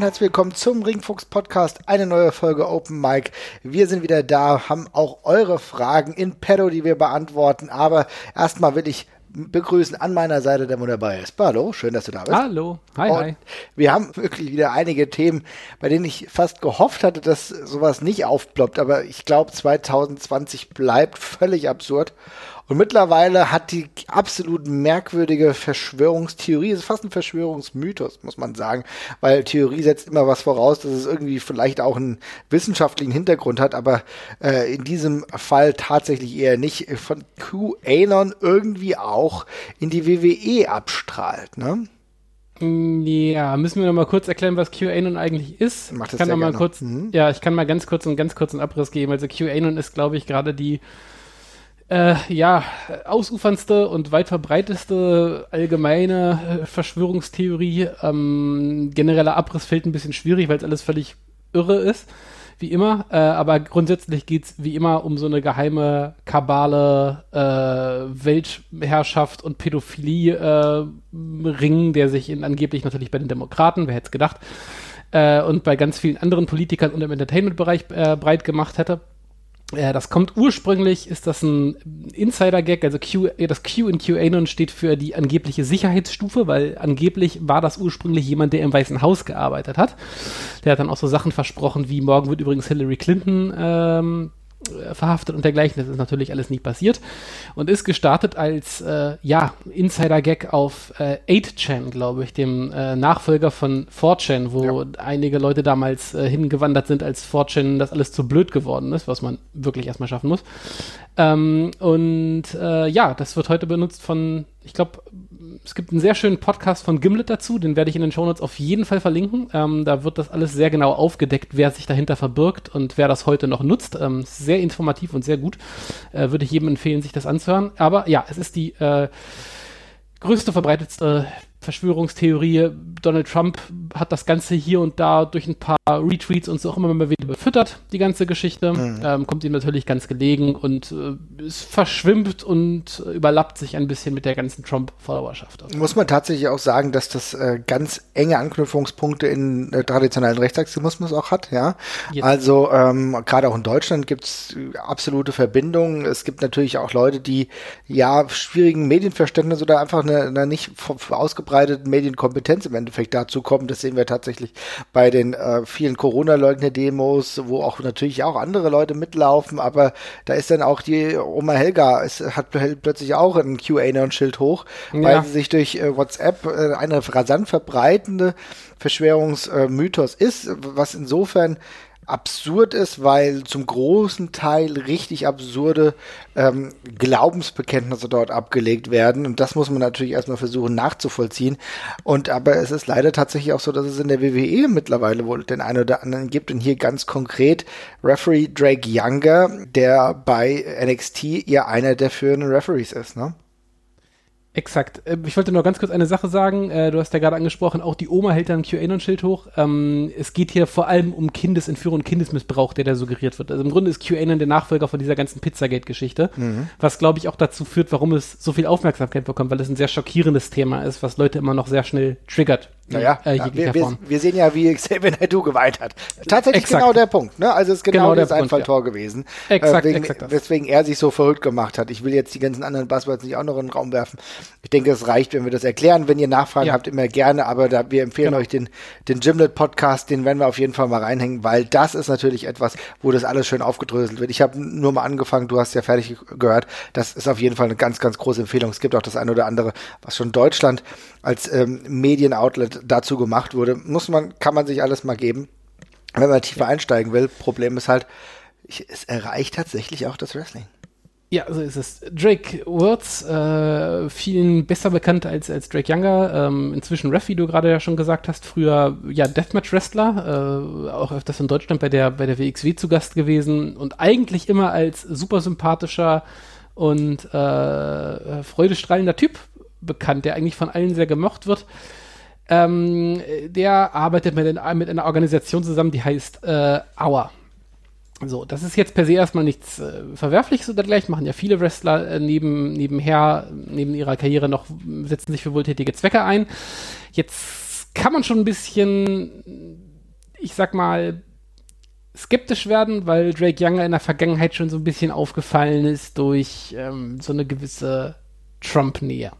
und herzlich willkommen zum Ringfuchs Podcast, eine neue Folge Open Mic. Wir sind wieder da, haben auch eure Fragen in Pedo, die wir beantworten. Aber erstmal will ich begrüßen an meiner Seite, der wunderbare ist. Hallo, schön, dass du da bist. Hallo, hi, und hi. Wir haben wirklich wieder einige Themen, bei denen ich fast gehofft hatte, dass sowas nicht aufploppt. Aber ich glaube, 2020 bleibt völlig absurd. Und mittlerweile hat die absolut merkwürdige Verschwörungstheorie, es ist fast ein Verschwörungsmythos, muss man sagen, weil Theorie setzt immer was voraus, dass es irgendwie vielleicht auch einen wissenschaftlichen Hintergrund hat, aber äh, in diesem Fall tatsächlich eher nicht von QAnon irgendwie auch in die WWE abstrahlt, ne? Ja, müssen wir noch mal kurz erklären, was QAnon eigentlich ist. Mach das ich kann noch mal gerne. kurz, Mhm. ja, ich kann mal ganz kurz einen ganz kurzen Abriss geben. Also QAnon ist, glaube ich, gerade die äh, ja, ausuferndste und weit verbreiteste allgemeine äh, Verschwörungstheorie. Ähm, genereller Abriss fällt ein bisschen schwierig, weil es alles völlig irre ist, wie immer. Äh, aber grundsätzlich geht's wie immer um so eine geheime Kabale, äh, Weltherrschaft und Pädophilie äh, der sich in, angeblich natürlich bei den Demokraten, wer hätte es gedacht, äh, und bei ganz vielen anderen Politikern und im Entertainment-Bereich breit gemacht hätte. Äh, das kommt ursprünglich, ist das ein Insider-Gag, also Q, äh, das Q in QAnon steht für die angebliche Sicherheitsstufe, weil angeblich war das ursprünglich jemand, der im Weißen Haus gearbeitet hat. Der hat dann auch so Sachen versprochen, wie morgen wird übrigens Hillary Clinton ähm, äh, verhaftet und dergleichen. Das ist natürlich alles nie passiert. Und ist gestartet als, äh, ja, Insider-Gag auf äh, 8chan, glaube ich, dem äh, Nachfolger von 4chan, wo einige Leute damals äh, hingewandert sind, als 4chan das alles zu blöd geworden ist, was man wirklich erstmal schaffen muss. Ähm, und äh, ja, das wird heute benutzt von, ich glaube, es gibt einen sehr schönen Podcast von Gimlet dazu, den werde ich in den Shownotes auf jeden Fall verlinken. Ähm, da wird das alles sehr genau aufgedeckt, wer sich dahinter verbirgt und wer das heute noch nutzt. Ähm, sehr informativ und sehr gut. Äh, würde ich jedem empfehlen, sich das anzuhören. Aber ja, es ist die äh, größte, verbreitetste Verschwörungstheorie. Donald Trump hat das Ganze hier und da durch ein paar Retweets und so auch immer mal wieder befüttert, die ganze Geschichte. Ähm, kommt ihm natürlich ganz gelegen und äh, es verschwimmt und überlappt sich ein bisschen mit der ganzen Trump-Followerschaft. Muss man tatsächlich auch sagen, dass das äh, ganz enge Anknüpfungspunkte in äh, traditionellen Rechtsextremismus auch hat, ja. Yes. Also ähm, gerade auch in Deutschland gibt's äh, absolute Verbindungen. Es gibt natürlich auch Leute, die ja schwierigen Medienverständnis oder einfach eine, eine nicht v- ausgebreiteten Medienkompetenz im Endeffekt dazu kommen. Das sehen wir tatsächlich bei den äh, vielen Corona-Leugner-Demos, wo auch natürlich auch andere Leute mitlaufen, aber da ist dann auch die Oma Helga, es hat pl- plötzlich auch ein QAnon-Schild hoch, weil Ja. sie sich durch äh, WhatsApp äh, eine rasant verbreitende Verschwörungsmythos ist, was insofern absurd ist, weil zum großen Teil richtig absurde ähm, Glaubensbekenntnisse dort abgelegt werden. Und das muss man natürlich erstmal versuchen nachzuvollziehen. Und aber es ist leider tatsächlich auch so, dass es in der WWE mittlerweile wohl den einen oder anderen gibt. Und hier ganz konkret Referee Drake Younger, der bei NXT ja einer der führenden Referees ist, ne? Exakt. Äh, Ich wollte nur ganz kurz eine Sache sagen. Äh, Du hast ja gerade angesprochen, auch die Oma hält da ein QAnon-Schild hoch. Ähm, Es geht hier vor allem um Kindesentführung und Kindesmissbrauch, der da suggeriert wird. Also im Grunde ist QAnon der Nachfolger von dieser ganzen Pizzagate-Geschichte, was glaube ich auch dazu führt, warum es so viel Aufmerksamkeit bekommt, weil es ein sehr schockierendes Thema ist, was Leute immer noch sehr schnell triggert. Naja, äh, ja, wir, wir, wir sehen ja, wie Xavier Naidoo geweint hat. Tatsächlich Exakt. genau der Punkt. Ne? Also es ist genau, Genau das Einfalltor gewesen. Exakt, wegen, exakt. Weswegen er sich so verrückt gemacht hat. Ich will jetzt die ganzen anderen Buzzwords nicht auch noch in den Raum werfen. Ich denke, es reicht, wenn wir das erklären. Wenn ihr Nachfragen Ja. habt, immer gerne. Aber da, wir empfehlen Genau. euch den, den Gimlet-Podcast, den werden wir auf jeden Fall mal reinhängen, weil das ist natürlich etwas, wo das alles schön aufgedröselt wird. Ich habe nur mal angefangen, du hast ja fertig gehört. Das ist auf jeden Fall eine ganz, ganz große Empfehlung. Es gibt auch das eine oder andere, was schon Deutschland als ähm, Medienoutlet dazu gemacht wurde. Muss man, kann man sich alles mal geben. Wenn man tiefer einsteigen will, Problem ist halt, es erreicht tatsächlich auch das Wrestling. Ja, so ist es. Drake Wirtz, äh, vielen besser bekannt als, als Drake Younger, ähm, inzwischen Ref, wie du gerade ja schon gesagt hast, früher ja Deathmatch-Wrestler, äh, auch öfters in Deutschland bei der, bei der WXW zu Gast gewesen und eigentlich immer als super sympathischer und äh, freudestrahlender Typ bekannt, der eigentlich von allen sehr gemocht wird. Ähm, der arbeitet mit, den, mit einer Organisation zusammen, die heißt äh, Hour. So, das ist jetzt per se erstmal nichts äh, Verwerfliches oder gleich, machen ja viele Wrestler äh, neben, nebenher, neben ihrer Karriere noch, setzen sich für wohltätige Zwecke ein. Jetzt kann man schon ein bisschen, ich sag mal, skeptisch werden, weil Drake Younger in der Vergangenheit schon so ein bisschen aufgefallen ist durch ähm, so eine gewisse Trump-Nähe.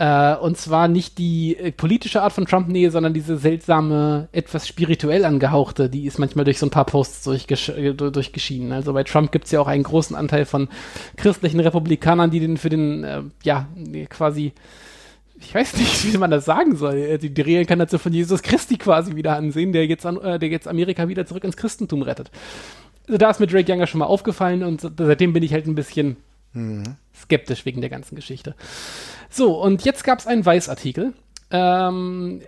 Äh, und zwar nicht die äh, politische Art von Trump-Nähe, sondern diese seltsame, etwas spirituell angehauchte, die ist manchmal durch so ein paar Posts durchgesch äh, durchgeschienen. Also bei Trump gibt es ja auch einen großen Anteil von christlichen Republikanern, die den für den, äh, ja, quasi ich weiß nicht, wie man das sagen soll, äh, die, die Reinkarnation von Jesus Christi quasi wieder ansehen, der jetzt, an, äh, der jetzt Amerika wieder zurück ins Christentum rettet. Also da ist mir Drake Younger schon mal aufgefallen und seitdem bin ich halt ein bisschen mhm. Skeptisch wegen der ganzen Geschichte. So, und jetzt gab es einen Weiß-Artikel. Ähm,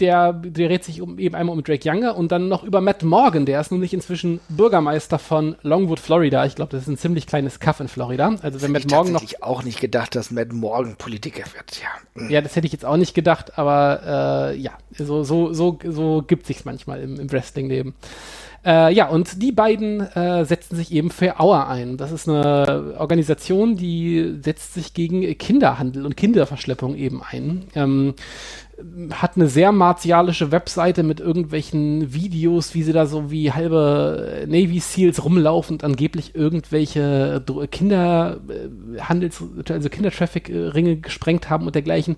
der, dreht sich um, eben einmal um Drake Younger und dann noch über Matt Morgan, der ist nämlich inzwischen Bürgermeister von Longwood, Florida. Ich glaube, das ist ein ziemlich kleines Kaff in Florida. Also wenn Matt Morgan noch. Ich auch nicht gedacht, dass Matt Morgan Politiker wird, ja. Hm. Ja, das hätte ich jetzt auch nicht gedacht, aber äh, ja, so, so, so, so gibt sich's manchmal im, im Wrestling-Leben. Äh, ja, und die beiden äh, setzen sich eben für Auer ein. Das ist eine Organisation, die setzt sich gegen Kinderhandel und Kinderverschleppung eben ein. Ähm, hat eine sehr martialische Webseite mit irgendwelchen Videos, wie sie da so wie halbe Navy Seals rumlaufen und angeblich irgendwelche Kinderhandels, also Kindertraffic-Ringe gesprengt haben und dergleichen.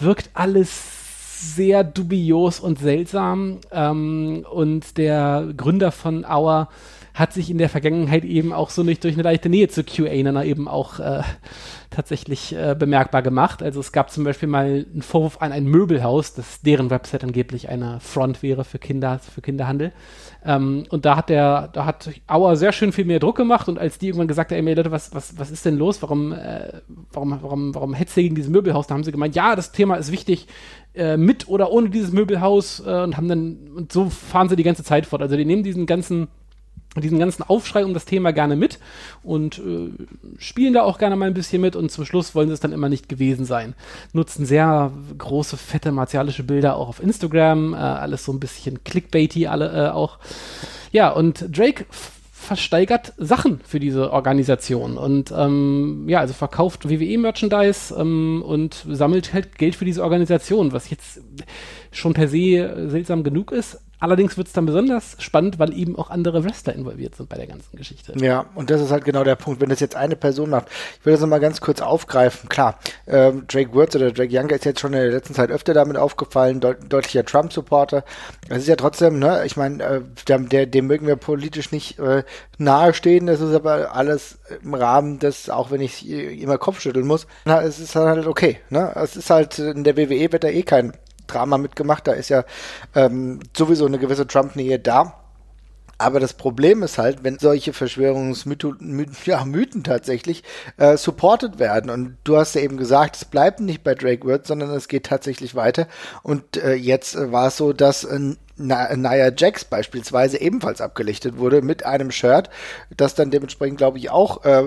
Wirkt alles sehr dubios und seltsam. Ähm, und der Gründer von Auer hat sich in der Vergangenheit eben auch so nicht durch eine leichte Nähe zu QAnon eben auch äh, tatsächlich äh, bemerkbar gemacht. Also es gab zum Beispiel mal einen Vorwurf an ein Möbelhaus, dass deren Website angeblich eine Front wäre für Kinder, für Kinderhandel. Ähm, und da hat der, da hat Auer sehr schön viel mehr Druck gemacht und als die irgendwann gesagt haben, ey Leute, was, was, was ist denn los? Warum, äh, warum, warum, warum hetzt ihr gegen dieses Möbelhaus? Da haben sie gemeint, ja, das Thema ist wichtig, äh, mit oder ohne dieses Möbelhaus äh, und haben dann, und so fahren sie die ganze Zeit fort. Also die nehmen diesen ganzen diesen ganzen Aufschrei um das Thema gerne mit und äh, spielen da auch gerne mal ein bisschen mit und zum Schluss wollen sie es dann immer nicht gewesen sein. Nutzen sehr große, fette, martialische Bilder auch auf Instagram, äh, alles so ein bisschen clickbaity alle äh, auch. Ja, und Drake versteigert Sachen für diese Organisation und ähm, ja, also verkauft WWE-Merchandise ähm, und sammelt halt Geld für diese Organisation, was jetzt schon per se seltsam genug ist, Allerdings wird es dann besonders spannend, weil eben auch andere Wrestler involviert sind bei der ganzen Geschichte. Ja, und das ist halt genau der Punkt. Wenn das jetzt eine Person macht, ich will das nochmal ganz kurz aufgreifen. Klar, ähm, Drake Wurz oder Drake Younger ist jetzt schon in der letzten Zeit öfter damit aufgefallen, deut deutlicher Trump-Supporter. Das ist ja trotzdem, ne, ich meine, äh, der, dem mögen wir politisch nicht äh, nahestehen. Das ist aber alles im Rahmen des, auch wenn ich immer Kopf schütteln muss, na, es ist halt okay. Ne? Es ist halt, in der WWE wird da eh kein Drama mitgemacht. Da ist ja ähm, sowieso eine gewisse Trump-Nähe da. Aber das Problem ist halt, wenn solche Verschwörungsmythen ja, tatsächlich äh, supported werden. Und du hast ja eben gesagt, es bleibt nicht bei Drake Word, sondern es geht tatsächlich weiter. Und äh, jetzt äh, war es so, dass äh, Nia Jax beispielsweise ebenfalls abgelichtet wurde mit einem Shirt, das dann dementsprechend, glaube ich, auch äh,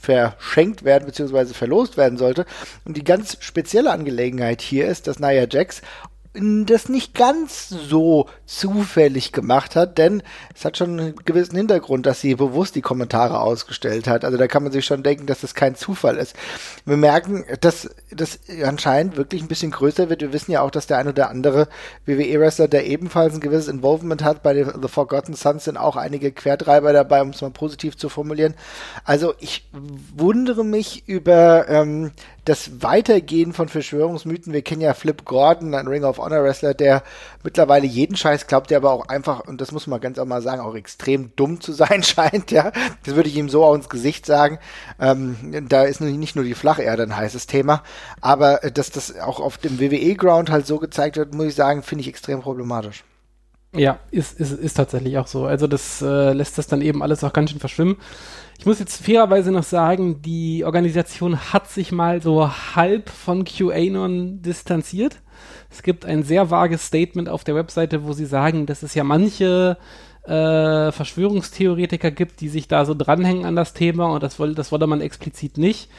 verschenkt werden bzw. verlost werden sollte. Und die ganz spezielle Angelegenheit hier ist, dass Nia Jax das nicht ganz so zufällig gemacht hat, denn es hat schon einen gewissen Hintergrund, dass sie bewusst die Kommentare ausgestellt hat. Also da kann man sich schon denken, dass das kein Zufall ist. Wir merken, dass das anscheinend wirklich ein bisschen größer wird. Wir wissen ja auch, dass der ein oder andere WWE-Wrestler, der ebenfalls ein gewisses Involvement hat, bei den The Forgotten Sons sind auch einige Quertreiber dabei, um es mal positiv zu formulieren. Also ich wundere mich über ähm, das Weitergehen von Verschwörungsmythen. Wir kennen ja Flip Gordon, ein Ring of Honor Wrestler, der mittlerweile jeden Scheiß glaubt, der aber auch einfach, und das muss man ganz auch mal sagen, auch extrem dumm zu sein scheint, ja. Das würde ich ihm so auch ins Gesicht sagen. Ähm, da ist nicht nur die Flacherde ein heißes Thema, aber äh, dass das auch auf dem WWE-Ground halt so gezeigt wird, muss ich sagen, finde ich extrem problematisch. Ja, ist, ist, ist tatsächlich auch so. Also das äh, lässt das dann eben alles auch ganz schön verschwimmen. Ich muss jetzt fairerweise noch sagen, die Organisation hat sich mal so halb von QAnon distanziert. Es gibt ein sehr vages Statement auf der Webseite, wo sie sagen, dass es ja manche äh, Verschwörungstheoretiker gibt, die sich da so dranhängen an das Thema und das, woll, das wolle man explizit nicht.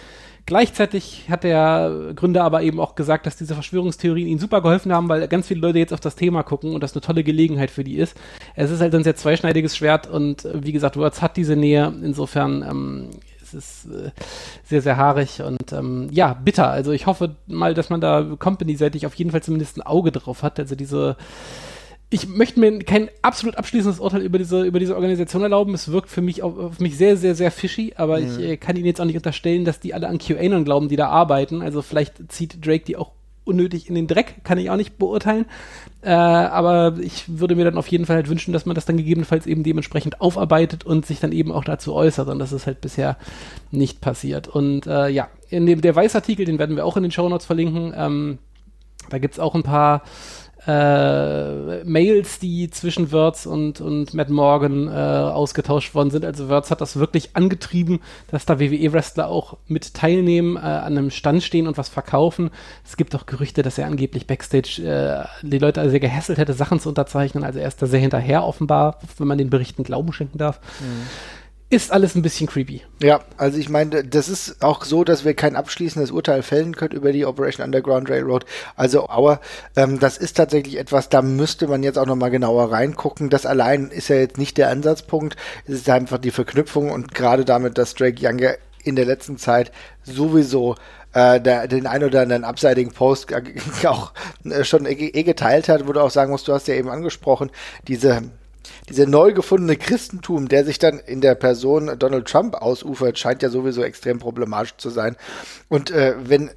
Gleichzeitig hat der Gründer aber eben auch gesagt, dass diese Verschwörungstheorien ihnen super geholfen haben, weil ganz viele Leute jetzt auf das Thema gucken und das eine tolle Gelegenheit für die ist. Es ist halt ein sehr zweischneidiges Schwert und wie gesagt, Words hat diese Nähe. Insofern ähm, es ist äh, sehr, sehr haarig und ähm, ja, bitter. Also ich hoffe mal, dass man da company-seitig auf jeden Fall zumindest ein Auge drauf hat. Also diese ich möchte mir kein absolut abschließendes Urteil über diese, über diese Organisation erlauben. Es wirkt für mich auf, auf mich sehr, sehr, sehr fishy, aber mhm. ich äh, kann Ihnen jetzt auch nicht unterstellen, dass die alle an QAnon glauben, die da arbeiten. Also vielleicht zieht Drake die auch unnötig in den Dreck, kann ich auch nicht beurteilen. Äh, aber ich würde mir dann auf jeden Fall halt wünschen, dass man das dann gegebenenfalls eben dementsprechend aufarbeitet und sich dann eben auch dazu äußert. Und das ist halt bisher nicht passiert. Und äh, ja, in dem der Weißartikel, den werden wir auch in den Show Notes verlinken. Ähm, da gibt's auch ein paar äh, Mails, die zwischen Wirtz und, und Matt Morgan äh, ausgetauscht worden sind. Also Wirtz hat das wirklich angetrieben, dass da WWE-Wrestler auch mit teilnehmen, äh, an einem Stand stehen und was verkaufen. Es gibt auch Gerüchte, dass er angeblich Backstage äh, die Leute sehr gehässelt hätte, Sachen zu unterzeichnen. Also er ist da sehr hinterher offenbar, wenn man den Berichten Glauben schenken darf. Mhm ist alles ein bisschen creepy. Ja, also ich meine, das ist auch so, dass wir kein abschließendes Urteil fällen können über die Operation Underground Railroad. Also, aber ähm, das ist tatsächlich etwas, da müsste man jetzt auch nochmal genauer reingucken. Das allein ist ja jetzt nicht der Ansatzpunkt. Es ist einfach die Verknüpfung und gerade damit, dass Drake Younger in der letzten Zeit sowieso äh, den ein oder anderen abseitigen Post auch äh, schon eh, eh geteilt hat, wo du auch sagen musst, du hast ja eben angesprochen, diese diese neu gefundene Christentum, der sich dann in der Person Donald Trump ausufert, scheint ja sowieso extrem problematisch zu sein. Und äh, wenn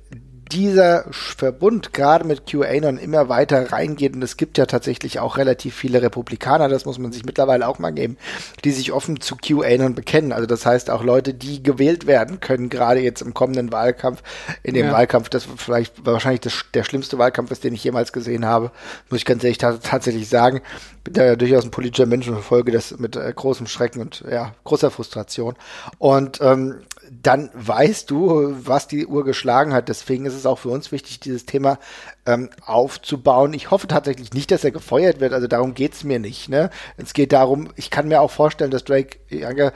dieser Verbund gerade mit QAnon immer weiter reingeht und es gibt ja tatsächlich auch relativ viele Republikaner, das muss man sich mittlerweile auch mal geben, die sich offen zu QAnon bekennen. Also das heißt auch Leute, die gewählt werden können, gerade jetzt im kommenden Wahlkampf, in dem ja. Wahlkampf, das vielleicht wahrscheinlich das, der schlimmste Wahlkampf ist, den ich jemals gesehen habe, muss ich ganz ehrlich tatsächlich sagen. Bin da ja durchaus ein politischer Mensch und verfolge das mit äh, großem Schrecken und ja, großer Frustration. Und ähm, dann weißt du, was die Uhr geschlagen hat. Deswegen ist es auch für uns wichtig, dieses Thema ähm, aufzubauen. Ich hoffe tatsächlich nicht, dass er gefeuert wird. Also darum geht's mir nicht. Ne? Es geht darum, ich kann mir auch vorstellen, dass Drake Younger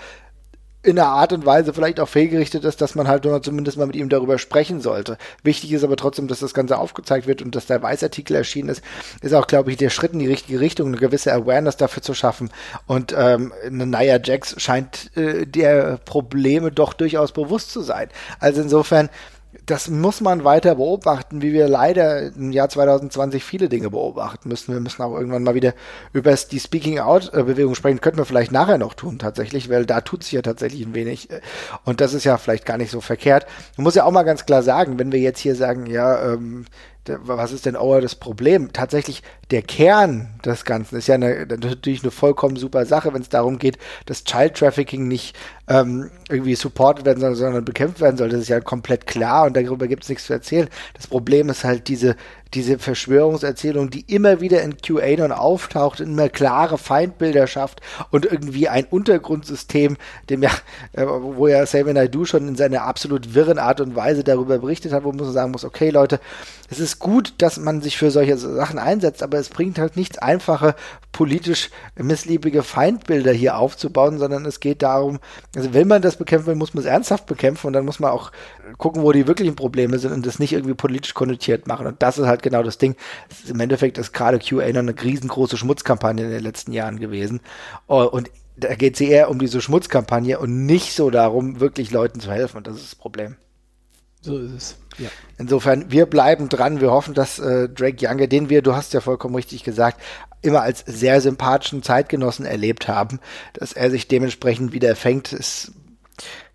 in einer Art und Weise vielleicht auch fehlgerichtet ist, dass man halt nur zumindest mal mit ihm darüber sprechen sollte. Wichtig ist aber trotzdem, dass das Ganze aufgezeigt wird und dass der Weißartikel erschienen ist, ist auch, glaube ich, der Schritt in die richtige Richtung, eine gewisse Awareness dafür zu schaffen. Und ähm, Nia Jax scheint äh, der Probleme doch durchaus bewusst zu sein. Also insofern das muss man weiter beobachten, wie wir leider im Jahr 2020 viele Dinge beobachten müssen. Wir müssen auch irgendwann mal wieder über die Speaking Out-Bewegung sprechen. Könnten wir vielleicht nachher noch tun, tatsächlich, weil da tut sich ja tatsächlich ein wenig. Und das ist ja vielleicht gar nicht so verkehrt. Man muss ja auch mal ganz klar sagen, wenn wir jetzt hier sagen, ja, ähm, was ist denn auch das Problem? Tatsächlich, der Kern des Ganzen ist ja eine, natürlich eine vollkommen super Sache, wenn es darum geht, dass Child Trafficking nicht ähm, irgendwie supported werden soll, sondern bekämpft werden soll. Das ist ja komplett klar und darüber gibt es nichts zu erzählen. Das Problem ist halt diese, diese Verschwörungserzählung, die immer wieder in QAnon auftaucht, immer klare Feindbilder schafft und irgendwie ein Untergrundsystem, dem ja, äh, wo ja Xavier Naidoo schon in seiner absolut wirren Art und Weise darüber berichtet hat, wo man sagen muss, okay Leute, es ist gut, dass man sich für solche Sachen einsetzt, aber es bringt halt nichts einfache, politisch missliebige Feindbilder hier aufzubauen, sondern es geht darum, also wenn man das bekämpfen will, muss man es ernsthaft bekämpfen und dann muss man auch gucken, wo die wirklichen Probleme sind und das nicht irgendwie politisch konnotiert machen. Und das ist halt genau das Ding. Im Endeffekt ist gerade QAnon eine riesengroße Schmutzkampagne in den letzten Jahren gewesen. Oh, und da geht es eher um diese Schmutzkampagne und nicht so darum, wirklich Leuten zu helfen. Und das ist das Problem. So ist es. Ja. Insofern, wir bleiben dran. Wir hoffen, dass äh, Drake Younger, den wir, du hast ja vollkommen richtig gesagt, immer als sehr sympathischen Zeitgenossen erlebt haben, dass er sich dementsprechend wieder fängt, ist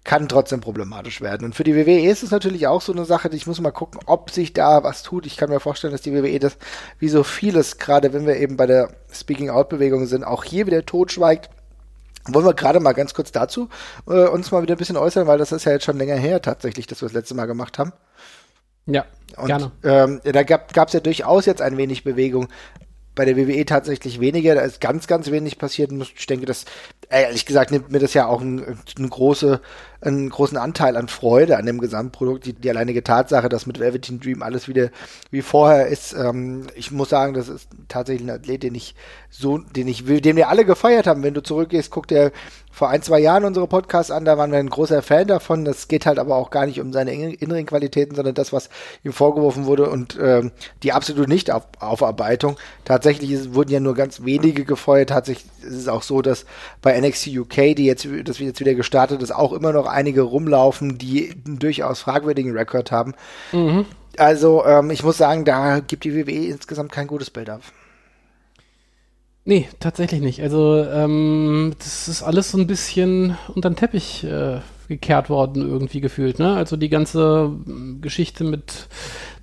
kann trotzdem problematisch werden. Und für die WWE ist es natürlich auch so eine Sache, ich muss mal gucken, ob sich da was tut. Ich kann mir vorstellen, dass die WWE das, wie so vieles, gerade wenn wir eben bei der Speaking-Out-Bewegung sind, auch hier wieder totschweigt. Wollen wir gerade mal ganz kurz dazu äh, uns mal wieder ein bisschen äußern, weil das ist ja jetzt schon länger her tatsächlich, dass wir das letzte Mal gemacht haben. Ja, und, gerne. Ähm, da gab es ja durchaus jetzt ein wenig Bewegung bei der WWE tatsächlich weniger. Da ist ganz, ganz wenig passiert. Ich denke, das ehrlich gesagt nimmt mir das ja auch ein, eine große einen großen Anteil an Freude an dem Gesamtprodukt. Die, die alleinige Tatsache, dass mit Velveteen Dream alles wieder wie vorher ist, ähm, ich muss sagen, das ist tatsächlich ein Athlet, den ich so, den ich will, den wir alle gefeiert haben. Wenn du zurückgehst, guck dir vor ein, zwei Jahren unsere Podcasts an, da waren wir ein großer Fan davon. Das geht halt aber auch gar nicht um seine inneren Qualitäten, sondern das, was ihm vorgeworfen wurde und ähm, die absolute Nicht-Aufarbeitung. Tatsächlich ist, wurden ja nur ganz wenige gefeuert. Tatsächlich ist es auch so, dass bei NXT UK, die jetzt, das jetzt wieder gestartet ist, auch immer noch einige rumlaufen, die einen durchaus fragwürdigen Rekord haben. Mhm. Also ähm, ich muss sagen, da gibt die WWE insgesamt kein gutes Bild ab. Nee, tatsächlich nicht. Also ähm, das ist alles so ein bisschen unter den Teppich äh, gekehrt worden, irgendwie gefühlt. Ne? Also die ganze ähm, Geschichte mit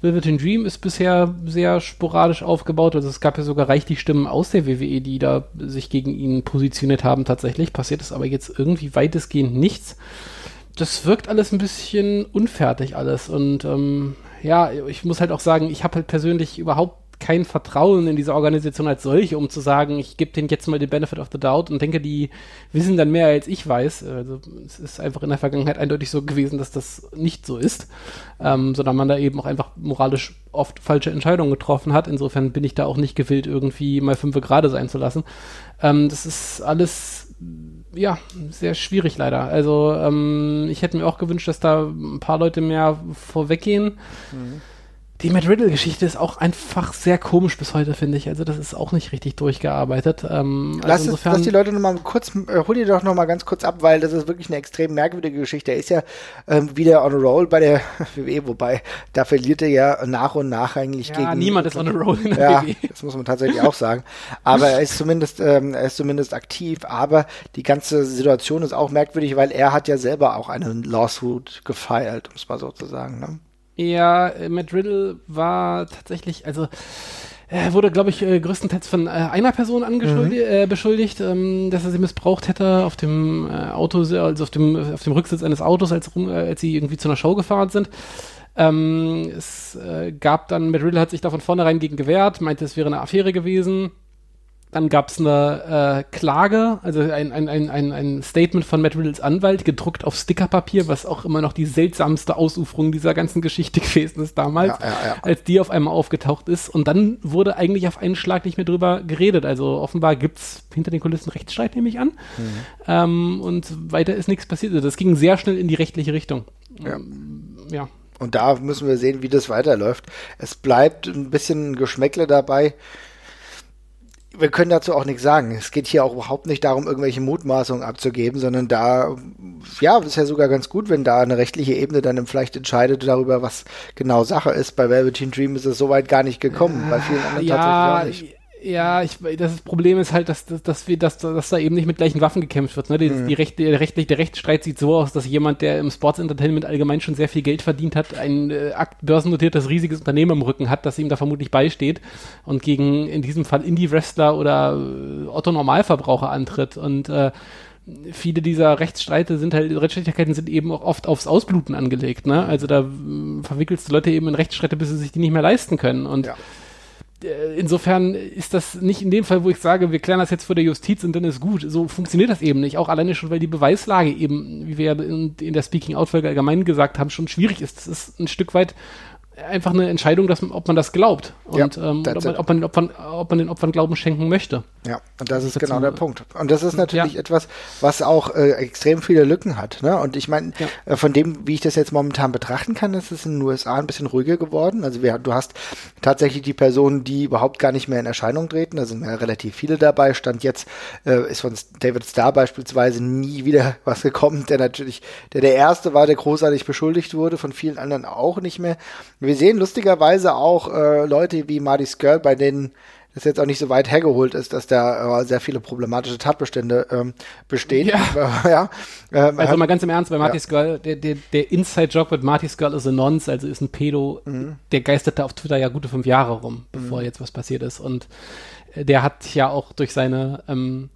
Velvet Dream ist bisher sehr sporadisch aufgebaut. Also es gab ja sogar reichlich Stimmen aus der WWE, die da sich gegen ihn positioniert haben tatsächlich. Passiert ist aber jetzt irgendwie weitestgehend nichts. Das wirkt alles ein bisschen unfertig alles. Und ähm, ja, ich muss halt auch sagen, ich habe halt persönlich überhaupt kein Vertrauen in diese Organisation als solche, um zu sagen, ich gebe denen jetzt mal den Benefit of the Doubt und denke, die wissen dann mehr als ich weiß. Also es ist einfach in der Vergangenheit eindeutig so gewesen, dass das nicht so ist, ähm, sondern man da eben auch einfach moralisch oft falsche Entscheidungen getroffen hat. Insofern bin ich da auch nicht gewillt, irgendwie mal fünf gerade sein zu lassen. Ähm, das ist alles ja, sehr schwierig leider. Also ähm, ich hätte mir auch gewünscht, dass da ein paar Leute mehr vorweggehen. Mhm die Matt Riddle-Geschichte ist auch einfach sehr komisch bis heute, finde ich. Also das ist auch nicht richtig durchgearbeitet. Ähm, lass, also insofern, lass die Leute nochmal kurz, äh, hol die doch nochmal ganz kurz ab, weil das ist wirklich eine extrem merkwürdige Geschichte. Er ist ja ähm, wieder on a roll bei der WWE, wobei da verliert er ja nach und nach eigentlich ja, gegen... niemand ist on a roll in der ja, WWE. das muss man tatsächlich auch sagen. Aber er ist zumindest, ähm, er ist zumindest aktiv, aber die ganze Situation ist auch merkwürdig, weil er hat ja selber auch einen Lawsuit gefeilt, um es mal so zu sagen. Ne? Ja, äh, Matt Riddle war tatsächlich, also er wurde, glaube ich, äh, größtenteils von äh, einer Person mhm. äh, beschuldigt, ähm, dass er sie missbraucht hätte auf dem Auto, also auf dem, auf dem Rücksitz eines Autos, als, rum, als sie irgendwie zu einer Show gefahren sind. Ähm, es äh, gab dann, Matt Riddle hat sich da von vornherein gegen gewehrt, meinte, es wäre eine Affäre gewesen. Dann gab es eine äh, Klage, also ein, ein, ein, ein, Statement von Matt Riddles Anwalt, gedruckt auf Stickerpapier, was auch immer noch die seltsamste Ausuferung dieser ganzen Geschichte gewesen ist damals, ja, ja, ja. als die auf einmal aufgetaucht ist. Und dann wurde eigentlich auf einen Schlag nicht mehr drüber geredet. Also offenbar gibt es hinter den Kulissen Rechtsstreit, nehme ich an. Mhm. Ähm, und weiter ist nichts passiert. Also das ging sehr schnell in die rechtliche Richtung. Ja. Ähm, ja. Und da müssen wir sehen, wie das weiterläuft. Es bleibt ein bisschen Geschmäckle dabei wir können dazu auch nichts sagen. Es geht hier auch überhaupt nicht darum, irgendwelche Mutmaßungen abzugeben, sondern da, ja, ist ja sogar ganz gut, wenn da eine rechtliche Ebene dann vielleicht entscheidet darüber, was genau Sache ist. Bei Velveteen Dream ist es soweit gar nicht gekommen, bei vielen anderen ja, tatsächlich auch nicht. Ja, ich, das Problem ist halt, dass, dass, dass, wir, dass, dass da eben nicht mit gleichen Waffen gekämpft wird. Ne? Die, mhm. die Recht, der, Recht, der Rechtsstreit sieht so aus, dass jemand, der im Sports Entertainment allgemein schon sehr viel Geld verdient hat, ein äh, börsennotiertes riesiges Unternehmen im Rücken hat, das ihm da vermutlich beisteht und gegen in diesem Fall Indie-Wrestler oder äh, Otto-Normalverbraucher antritt. Und äh, viele dieser Rechtsstreite sind halt, Rechtsstreitigkeiten sind eben auch oft aufs Ausbluten angelegt, ne? Also da verwickelst du Leute eben in Rechtsstreite, bis sie sich die nicht mehr leisten können. Und ja. Äh, insofern ist das nicht in dem Fall, wo ich sage, wir klären das jetzt vor der Justiz und dann ist gut. So funktioniert das eben nicht. Auch alleine schon, weil die Beweislage eben, wie wir in, in der Speaking-Out-Folge allgemein gesagt haben, schon schwierig ist. Das ist ein Stück weit einfach eine Entscheidung, dass, ob man das glaubt und ja, ähm, ob, man, ob, man, den Opfern, ob man den Opfern Glauben schenken möchte. Ja, und das ist genau der Punkt. Und das ist natürlich ja. etwas, was auch äh, extrem viele Lücken hat. Ne? Und ich meine, ja. äh, von dem, wie ich das jetzt momentan betrachten kann, ist es in den USA ein bisschen ruhiger geworden. Also wir, du hast tatsächlich die Personen, die überhaupt gar nicht mehr in Erscheinung treten. Da sind ja relativ viele dabei. Stand jetzt äh, ist von David Starr beispielsweise nie wieder was gekommen, der natürlich, der der erste war, der großartig beschuldigt wurde, von vielen anderen auch nicht mehr. Wir sehen lustigerweise auch äh, Leute wie Marty Skirl, bei denen das jetzt auch nicht so weit hergeholt ist, dass da äh, sehr viele problematische Tatbestände ähm, bestehen. Ja. ja. Ähm, also mal ganz im Ernst, bei Marty ja. Skull, der, der, der Inside-Job mit Marty Skull ist a Nonce, also ist ein Pedo, mhm. der geisterte auf Twitter ja gute fünf Jahre rum, bevor mhm. jetzt was passiert ist. Und äh, der hat ja auch durch seine ähm,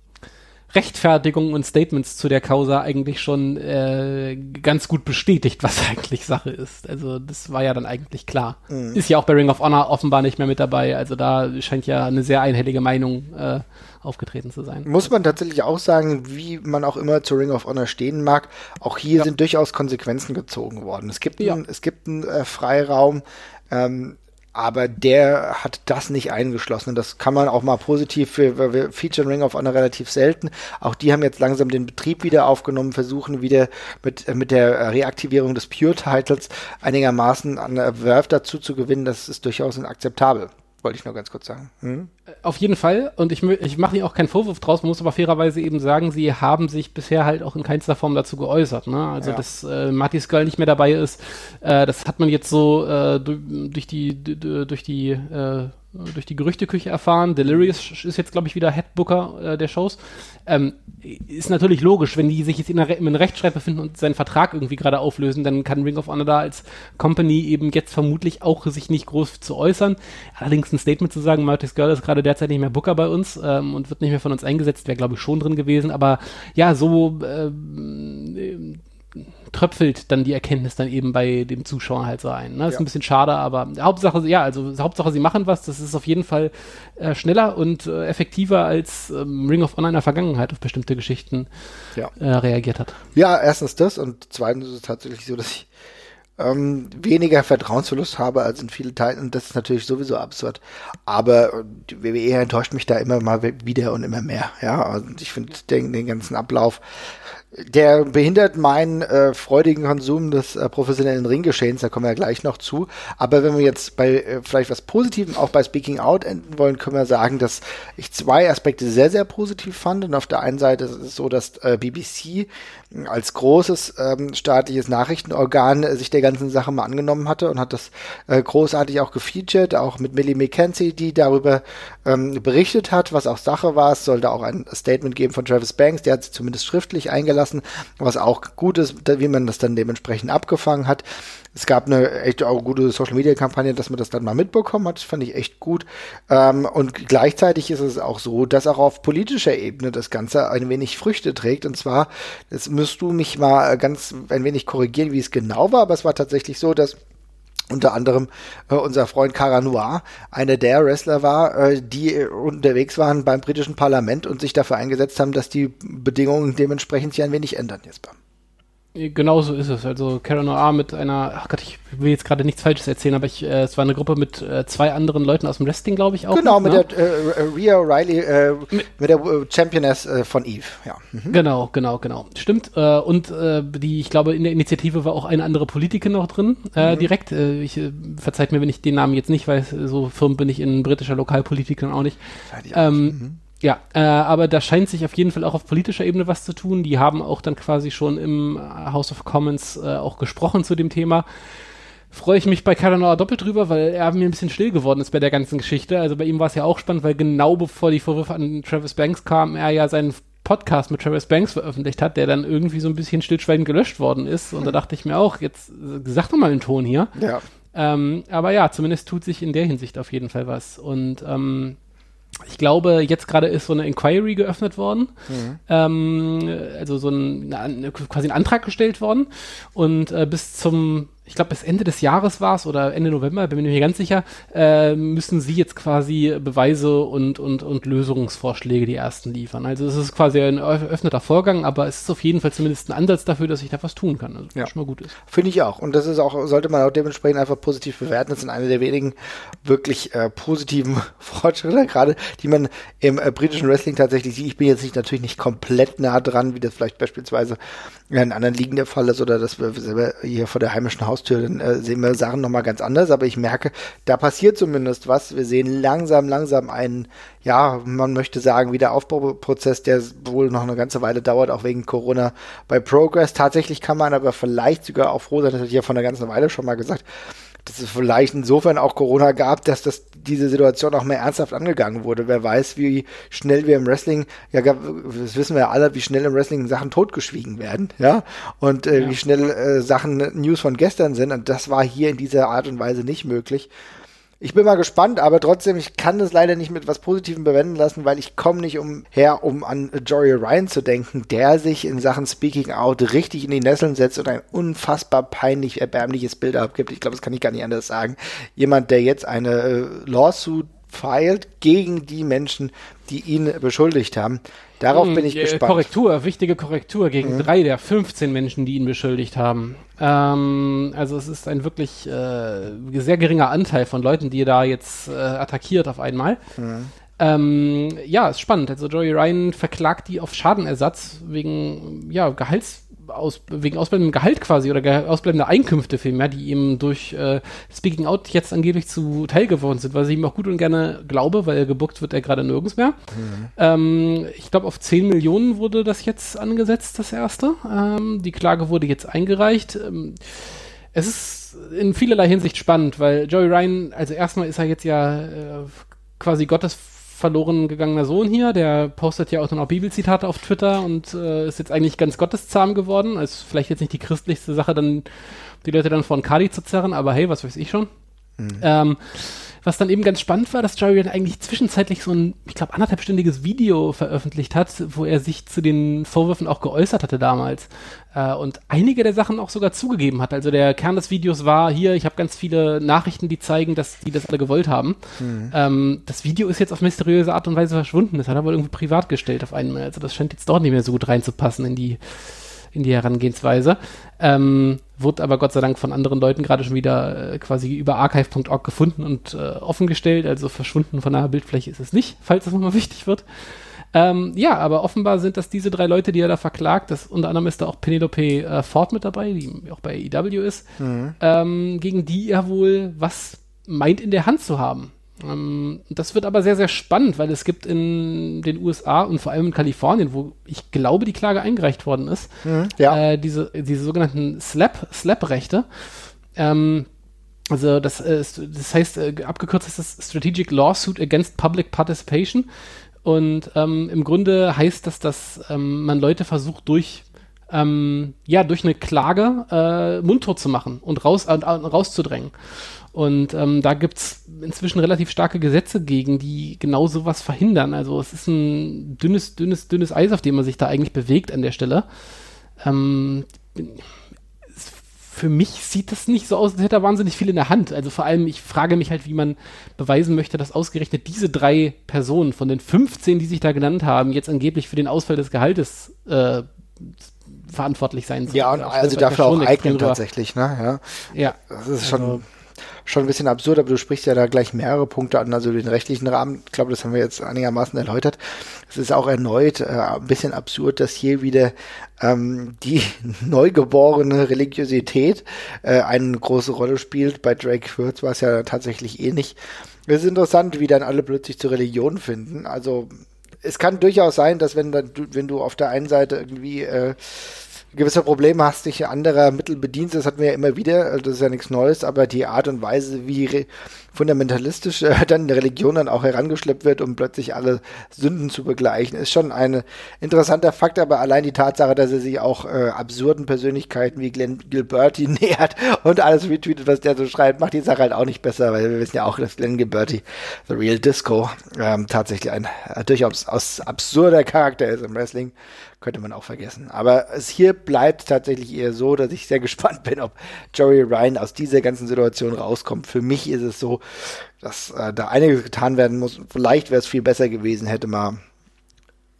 Rechtfertigungen und Statements zu der Causa eigentlich schon äh, ganz gut bestätigt, was eigentlich Sache ist. Also das war ja dann eigentlich klar. Mhm. Ist ja auch bei Ring of Honor offenbar nicht mehr mit dabei. Also da scheint ja eine sehr einhellige Meinung äh, aufgetreten zu sein. Muss man tatsächlich auch sagen, wie man auch immer zu Ring of Honor stehen mag, auch hier ja. sind durchaus Konsequenzen gezogen worden. Es gibt, ja. ein, es gibt einen äh, Freiraum, ähm, aber der hat das nicht eingeschlossen. Und das kann man auch mal positiv, für, wir featuren Ring of Honor relativ selten. Auch die haben jetzt langsam den Betrieb wieder aufgenommen, versuchen wieder mit, mit der Reaktivierung des Pure-Titles einigermaßen an Verve dazu zu gewinnen. Das ist durchaus akzeptabel. Wollte ich nur ganz kurz sagen. Hm? Auf jeden Fall. Und ich, ich mache Ihnen auch keinen Vorwurf draus. Man muss aber fairerweise eben sagen, Sie haben sich bisher halt auch in keinster Form dazu geäußert. Ne? Also, ja. dass äh, Marty Skull nicht mehr dabei ist, äh, das hat man jetzt so äh, durch die, durch die äh, durch die Gerüchteküche erfahren. Delirious ist jetzt, glaube ich, wieder Headbooker äh, der Shows. Ähm, ist natürlich logisch, wenn die sich jetzt in, einem Rechtsstreit befinden und seinen Vertrag irgendwie gerade auflösen, dann kann Ring of Honor da als Company eben jetzt vermutlich auch sich nicht groß zu äußern. Allerdings ein Statement zu sagen, Martis Girl ist gerade derzeit nicht mehr Booker bei uns ähm, und wird nicht mehr von uns eingesetzt, wäre, glaube ich, schon drin gewesen. Aber ja, so äh, tröpfelt dann die Erkenntnis dann eben bei dem Zuschauer halt so ein. Ne? Das ja. ist ein bisschen schade, aber Hauptsache, ja, also Hauptsache, sie machen was. Das ist auf jeden Fall äh, schneller und äh, effektiver als ähm, Ring of Honor in der Vergangenheit auf bestimmte Geschichten ja. äh, reagiert hat. Ja, erstens das und zweitens ist es tatsächlich so, dass ich ähm, weniger Vertrauensverlust habe als in vielen Teilen und das ist natürlich sowieso absurd. Aber die WWE enttäuscht mich da immer mal wieder und immer mehr. Ja, und ich finde den, den ganzen Ablauf der behindert meinen äh, freudigen Konsum des äh, professionellen Ringgeschehens, da kommen wir ja gleich noch zu. Aber wenn wir jetzt bei äh, vielleicht was Positivem auch bei Speaking Out enden wollen, können wir sagen, dass ich zwei Aspekte sehr, sehr positiv fand. Und auf der einen Seite ist es so, dass äh, BBC als großes ähm, staatliches Nachrichtenorgan äh, sich der ganzen Sache mal angenommen hatte und hat das äh, großartig auch gefeatured, auch mit Millie McKenzie, die darüber ähm, berichtet hat, was auch Sache war. Es sollte auch ein Statement geben von Travis Banks, der hat sich zumindest schriftlich eingelassen, was auch gut ist, wie man das dann dementsprechend abgefangen hat. Es gab eine echt auch gute Social Media Kampagne, dass man das dann mal mitbekommen hat. Das fand ich echt gut. Ähm, und gleichzeitig ist es auch so, dass auch auf politischer Ebene das Ganze ein wenig Früchte trägt. Und zwar, das müsst du mich mal ganz ein wenig korrigieren, wie es genau war, aber es war tatsächlich so, dass unter anderem äh, unser Freund Cara Noir, einer der Wrestler war, äh, die äh, unterwegs waren beim britischen Parlament und sich dafür eingesetzt haben, dass die Bedingungen dementsprechend sich ein wenig ändern, Jesper. Genau so ist es. Also Karen Noir mit einer, ach Gott, ich will jetzt gerade nichts Falsches erzählen, aber ich, äh, es war eine Gruppe mit äh, zwei anderen Leuten aus dem Wrestling, glaube ich auch. Genau, mit, ne? der äh, Rhea Riley, äh, mit, mit, der äh, Championess äh, von Eve, ja. Mhm. Genau, genau, genau. Stimmt. Äh, und äh, die, ich glaube, in der Initiative war auch eine andere Politikerin noch drin, äh, mhm. direkt. Äh, ich äh, verzeiht mir, wenn ich den Namen jetzt nicht weiß, so firm bin ich in britischer Lokalpolitik dann auch nicht. Ähm, mhm. Ja, äh, aber da scheint sich auf jeden Fall auch auf politischer Ebene was zu tun. Die haben auch dann quasi schon im House of Commons äh, auch gesprochen zu dem Thema. Freue ich mich bei Karanor doppelt drüber, weil er mir ein bisschen still geworden ist bei der ganzen Geschichte. Also bei ihm war es ja auch spannend, weil genau bevor die Vorwürfe an Travis Banks kamen, er ja seinen Podcast mit Travis Banks veröffentlicht hat, der dann irgendwie so ein bisschen stillschweigend gelöscht worden ist. Und da dachte ich mir auch, jetzt sag doch mal den Ton hier. Ja. Ähm, aber ja, zumindest tut sich in der Hinsicht auf jeden Fall was. Und ähm, ich glaube, jetzt gerade ist so eine Inquiry geöffnet worden, mhm. ähm, also so ein, quasi ein Antrag gestellt worden und äh, bis zum ich glaube, bis Ende des Jahres war es oder Ende November, bin mir nicht ganz sicher, äh, müssen sie jetzt quasi Beweise und, und, und Lösungsvorschläge die ersten liefern. Also es ist quasi ein eröffneter Vorgang, aber es ist auf jeden Fall zumindest ein Ansatz dafür, dass ich da was tun kann. Also, ja. schon mal gut ist. Finde ich auch. Und das ist auch, sollte man auch dementsprechend einfach positiv bewerten. Das sind eine der wenigen wirklich äh, positiven Fortschritte, gerade die man im äh, britischen Wrestling tatsächlich sieht. Ich bin jetzt nicht natürlich nicht komplett nah dran, wie das vielleicht beispielsweise in anderen Ligen der Fall ist oder dass wir selber hier vor der heimischen Haustür, dann äh, sehen wir Sachen nochmal ganz anders. Aber ich merke, da passiert zumindest was. Wir sehen langsam, langsam einen, ja, man möchte sagen, Wiederaufbauprozess, der wohl noch eine ganze Weile dauert, auch wegen Corona bei Progress. Tatsächlich kann man aber vielleicht sogar auch froh sein, das hatte ich ja von der ganzen Weile schon mal gesagt, dass es vielleicht insofern auch Corona gab, dass das diese Situation auch mehr ernsthaft angegangen wurde. Wer weiß, wie schnell wir im Wrestling, ja, das wissen wir ja alle, wie schnell im Wrestling Sachen totgeschwiegen werden, ja, und äh, ja. wie schnell äh, Sachen News von gestern sind. Und das war hier in dieser Art und Weise nicht möglich. Ich bin mal gespannt, aber trotzdem, ich kann das leider nicht mit was Positivem bewenden lassen, weil ich komme nicht umher, um an Jory Ryan zu denken, der sich in Sachen Speaking Out richtig in die Nesseln setzt und ein unfassbar peinlich erbärmliches Bild abgibt. Ich glaube, das kann ich gar nicht anders sagen. Jemand, der jetzt eine äh, Lawsuit feilt gegen die Menschen, die ihn beschuldigt haben. Darauf hm, bin ich äh, gespannt. Korrektur, wichtige Korrektur gegen mhm. drei der 15 Menschen, die ihn beschuldigt haben. Ähm, also es ist ein wirklich äh, sehr geringer Anteil von Leuten, die da jetzt äh, attackiert auf einmal. Mhm. Ähm, ja, ist spannend. Also Joey Ryan verklagt die auf Schadenersatz wegen ja, Gehalts aus, wegen ausbleibendem Gehalt quasi oder ausbleibender Einkünfte vielmehr, die ihm durch äh, Speaking Out jetzt angeblich zu Teil geworden sind, was ich ihm auch gut und gerne glaube, weil gebuckt wird er gerade nirgends mehr. Mhm. Ähm, ich glaube, auf 10 Millionen wurde das jetzt angesetzt, das erste. Ähm, die Klage wurde jetzt eingereicht. Ähm, es ist in vielerlei Hinsicht spannend, weil Joey Ryan, also erstmal ist er jetzt ja äh, quasi Gottes verloren gegangener Sohn hier, der postet ja auch dann auch Bibelzitate auf Twitter und äh, ist jetzt eigentlich ganz gotteszahm geworden. Ist vielleicht jetzt nicht die christlichste Sache, dann die Leute dann von Kadi zu zerren, aber hey, was weiß ich schon. Mhm. Ähm, was dann eben ganz spannend war, dass Jerry dann eigentlich zwischenzeitlich so ein, ich glaube, anderthalbstündiges Video veröffentlicht hat, wo er sich zu den Vorwürfen auch geäußert hatte damals. Äh, und einige der Sachen auch sogar zugegeben hat. Also der Kern des Videos war hier, ich habe ganz viele Nachrichten, die zeigen, dass die das alle gewollt haben. Mhm. Ähm, das Video ist jetzt auf mysteriöse Art und Weise verschwunden. Das hat er wohl irgendwie privat gestellt auf einmal. Also das scheint jetzt doch nicht mehr so gut reinzupassen in die in die Herangehensweise. Ähm, wurde aber Gott sei Dank von anderen Leuten gerade schon wieder äh, quasi über archive.org gefunden und äh, offengestellt. Also verschwunden von der Bildfläche ist es nicht, falls das nochmal wichtig wird. Ähm, ja, aber offenbar sind das diese drei Leute, die er da verklagt. Das, unter anderem ist da auch Penelope äh, Ford mit dabei, die auch bei EW ist, mhm. ähm, gegen die er wohl was meint in der Hand zu haben. Ähm, das wird aber sehr, sehr spannend, weil es gibt in den USA und vor allem in Kalifornien, wo ich glaube, die Klage eingereicht worden ist, mhm, ja. äh, diese, diese sogenannten Slap, Slap-Rechte. Ähm, also das, äh, das heißt, äh, abgekürzt ist das Strategic Lawsuit Against Public Participation. Und ähm, im Grunde heißt das, dass ähm, man Leute versucht, durch ähm, ja, durch eine Klage äh, mundtot zu machen und raus, äh, rauszudrängen. Und ähm, da gibt es inzwischen relativ starke Gesetze gegen, die genau sowas verhindern. Also es ist ein dünnes, dünnes, dünnes Eis, auf dem man sich da eigentlich bewegt an der Stelle. Ähm, für mich sieht das nicht so aus, als hätte er wahnsinnig viel in der Hand. Also vor allem, ich frage mich halt, wie man beweisen möchte, dass ausgerechnet diese drei Personen von den 15, die sich da genannt haben, jetzt angeblich für den Ausfall des Gehaltes äh, verantwortlich sein sollen. Ja, und also dafür auch eignen tatsächlich, ne? Ja. ja. Das ist schon. Also, schon ein bisschen absurd, aber du sprichst ja da gleich mehrere Punkte an, also den rechtlichen Rahmen. Ich glaube, das haben wir jetzt einigermaßen erläutert. Es ist auch erneut äh, ein bisschen absurd, dass hier wieder ähm, die neugeborene Religiosität äh, eine große Rolle spielt. Bei Drake Fürth war es ja tatsächlich. Eh es ist interessant, wie dann alle plötzlich zur Religion finden. Also es kann durchaus sein, dass wenn, dann, wenn du auf der einen Seite irgendwie äh, gewisse Probleme hast, dich anderer Mittel bedienst, das hatten wir ja immer wieder, das ist ja nichts Neues, aber die Art und Weise, wie fundamentalistisch äh, dann eine Religion dann auch herangeschleppt wird, um plötzlich alle Sünden zu begleichen, ist schon ein interessanter Fakt, aber allein die Tatsache, dass er sich auch äh, absurden Persönlichkeiten wie Glenn Gilberti nähert und alles retweetet, was der so schreibt, macht die Sache halt auch nicht besser, weil wir wissen ja auch, dass Glenn Gilberti, The Real Disco, ähm, tatsächlich ein äh, durchaus aus absurder Charakter ist im Wrestling könnte man auch vergessen. Aber es hier bleibt tatsächlich eher so, dass ich sehr gespannt bin, ob Joey Ryan aus dieser ganzen Situation rauskommt. Für mich ist es so, dass äh, da einiges getan werden muss. Vielleicht wäre es viel besser gewesen, hätte man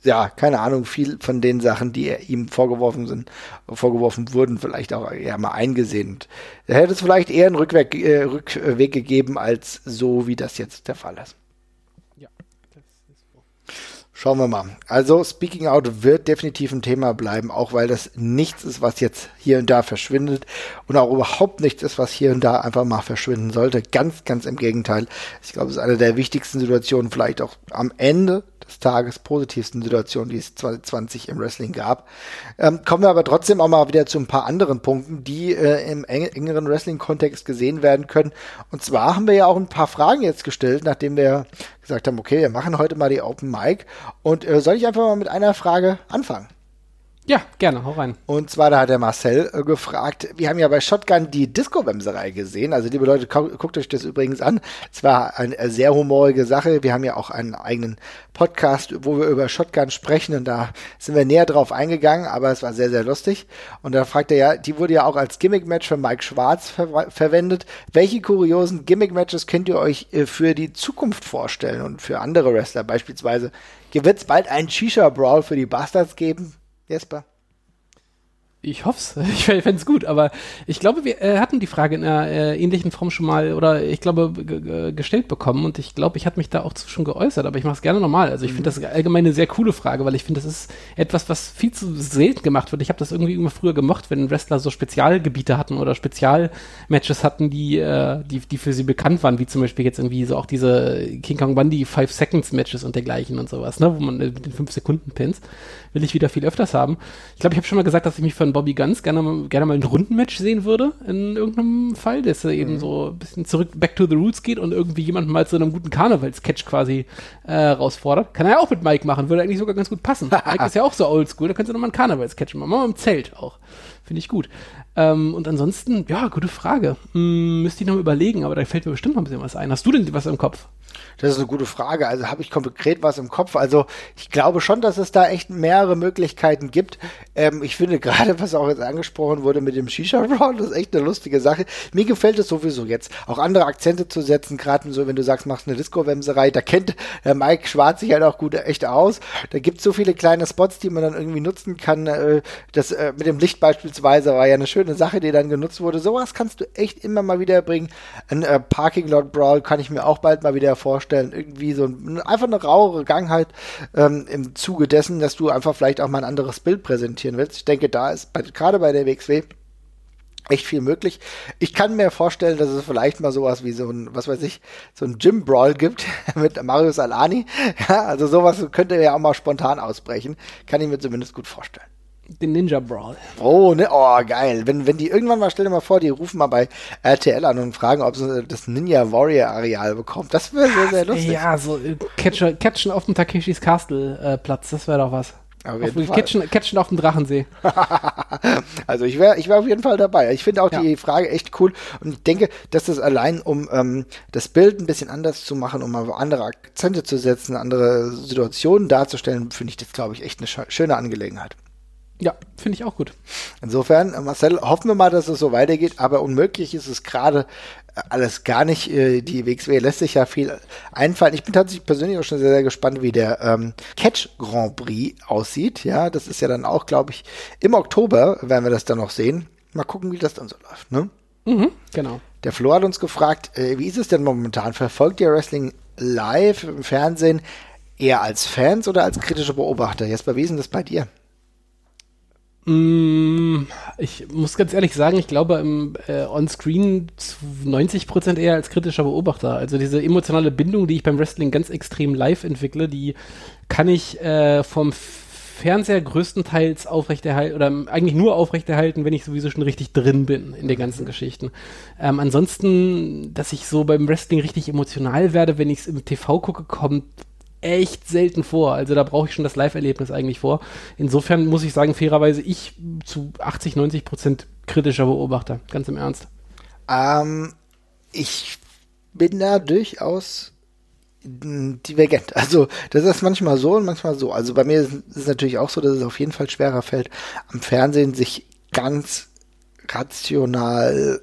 ja, keine Ahnung, viel von den Sachen, die ihm vorgeworfen sind, vorgeworfen wurden, vielleicht auch eher mal eingesehen. Er hätte es vielleicht eher einen Rückweg, äh, Rückweg gegeben, als so, wie das jetzt der Fall ist. Schauen wir mal. Also Speaking Out wird definitiv ein Thema bleiben, auch weil das nichts ist, was jetzt hier und da verschwindet und auch überhaupt nichts ist, was hier und da einfach mal verschwinden sollte. Ganz, ganz im Gegenteil. Ich glaube, es ist eine der wichtigsten Situationen, vielleicht auch am Ende Tages positivsten Situationen, die es 2020 im Wrestling gab. Ähm, kommen wir aber trotzdem auch mal wieder zu ein paar anderen Punkten, die äh, im eng engeren Wrestling-Kontext gesehen werden können. Und zwar haben wir ja auch ein paar Fragen jetzt gestellt, nachdem wir gesagt haben, okay, wir machen heute mal die Open Mic. Und äh, soll ich einfach mal mit einer Frage anfangen? Ja, gerne, hau rein. Und zwar, da hat der Marcel äh, gefragt, wir haben ja bei Shotgun die Disco-Wemserei gesehen. Also, liebe Leute, guckt euch das übrigens an. Es war eine sehr humorige Sache. Wir haben ja auch einen eigenen Podcast, wo wir über Shotgun sprechen und da sind wir näher drauf eingegangen, aber es war sehr, sehr lustig. Und da fragt er ja, die wurde ja auch als Gimmick-Match für Mike Schwarz ver verwendet. Welche kuriosen Gimmick-Matches könnt ihr euch äh, für die Zukunft vorstellen und für andere Wrestler? Beispielsweise, wird es bald einen Shisha-Brawl für die Bastards geben? Jesper? Ich hoffe es. Ich fände es gut, aber ich glaube, wir äh, hatten die Frage in einer äh, ähnlichen Form schon mal oder ich glaube gestellt bekommen und ich glaube, ich hatte mich da auch schon geäußert, aber ich mache es gerne nochmal. Also ich finde das allgemein eine sehr coole Frage, weil ich finde, das ist etwas, was viel zu selten gemacht wird. Ich habe das irgendwie immer früher gemocht, wenn Wrestler so Spezialgebiete hatten oder Spezialmatches hatten, die, äh, die, die für sie bekannt waren, wie zum Beispiel jetzt irgendwie so auch diese King Kong Bundy Five Seconds Matches und dergleichen und sowas, ne, wo man mit den 5 Sekunden Pins will ich wieder viel öfters haben. Ich glaube, ich habe schon mal gesagt, dass ich mich von Bobby Guns gerne, gerne mal ein Rundenmatch sehen würde in irgendeinem Fall, dass er eben mhm. so ein bisschen zurück back to the roots geht und irgendwie jemanden mal zu einem guten Karnevalsketch quasi äh, herausfordert. Kann er ja auch mit Mike machen, würde eigentlich sogar ganz gut passen. Mike ist ja auch so oldschool, da könntest du nochmal einen Karnevalsketch machen. Machen wir im Zelt auch. Finde ich gut. Ähm, und ansonsten, ja, gute Frage. Hm, müsste ich noch mal überlegen, aber da fällt mir bestimmt noch ein bisschen was ein. Hast du denn was im Kopf? Das ist eine gute Frage. Also habe ich konkret was im Kopf. Also ich glaube schon, dass es da echt mehrere Möglichkeiten gibt. Ähm, ich finde gerade, was auch jetzt angesprochen wurde mit dem Shisha Brawl, das ist echt eine lustige Sache. Mir gefällt es sowieso jetzt, auch andere Akzente zu setzen. Gerade so, wenn du sagst, machst eine Disco-Wemserei, da kennt der Mike Schwarz sich halt auch gut echt aus. Da gibt es so viele kleine Spots, die man dann irgendwie nutzen kann. Äh, das äh, mit dem Licht beispielsweise war ja eine schöne Sache, die dann genutzt wurde. Sowas kannst du echt immer mal wieder bringen. Ein äh, Parking Lot Brawl kann ich mir auch bald mal wieder vorstellen. Irgendwie so ein, einfach eine rauere Gangheit ähm, im Zuge dessen, dass du einfach vielleicht auch mal ein anderes Bild präsentieren willst. Ich denke, da ist gerade bei der WXW echt viel möglich. Ich kann mir vorstellen, dass es vielleicht mal sowas wie so ein, was weiß ich, so ein Gym Brawl gibt mit Marius Alani. Ja, also sowas könnte ja auch mal spontan ausbrechen. Kann ich mir zumindest gut vorstellen. Den Ninja Brawl. Oh, ne, oh, geil. Wenn, wenn die irgendwann mal, stell dir mal vor, die rufen mal bei RTL an und fragen, ob sie das Ninja Warrior Areal bekommt. Das wäre sehr, sehr lustig. Ja, so äh, Catcher, Catchen auf dem Takeshis Castle äh, Platz, das wäre doch was. Auf jeden auf, Fall. Catchen, Catchen auf dem Drachensee. also ich wäre ich wär auf jeden Fall dabei. Ich finde auch ja. die Frage echt cool und ich denke, dass das allein, um ähm, das Bild ein bisschen anders zu machen, um mal andere Akzente zu setzen, andere Situationen darzustellen, finde ich das, glaube ich, echt eine schöne Angelegenheit. Ja, finde ich auch gut. Insofern, Marcel, hoffen wir mal, dass es so weitergeht, aber unmöglich ist es gerade äh, alles gar nicht. Äh, die WXW lässt sich ja viel einfallen. Ich bin tatsächlich persönlich auch schon sehr, sehr gespannt, wie der ähm, Catch Grand Prix aussieht. Ja, das ist ja dann auch, glaube ich, im Oktober werden wir das dann noch sehen. Mal gucken, wie das dann so läuft, ne? Mhm, genau. Der Flo hat uns gefragt, äh, wie ist es denn momentan? Verfolgt ihr Wrestling live im Fernsehen eher als Fans oder als kritische Beobachter? Jesper, wie ist denn das bei dir? Mm, ich muss ganz ehrlich sagen, ich glaube im äh, On-Screen 90 Prozent eher als kritischer Beobachter. Also diese emotionale Bindung, die ich beim Wrestling ganz extrem live entwickle, die kann ich äh, vom Fernseher größtenteils aufrechterhalten oder eigentlich nur aufrechterhalten, wenn ich sowieso schon richtig drin bin in den ganzen Geschichten. Ähm, ansonsten, dass ich so beim Wrestling richtig emotional werde, wenn ich es im TV gucke, kommt echt selten vor. Also da brauche ich schon das Live-Erlebnis eigentlich vor. Insofern muss ich sagen, fairerweise ich zu 80, 90 Prozent kritischer Beobachter. Ganz im Ernst. Ähm, ich bin da durchaus divergent. Also das ist manchmal so und manchmal so. Also bei mir ist es natürlich auch so, dass es auf jeden Fall schwerer fällt, am Fernsehen sich ganz rational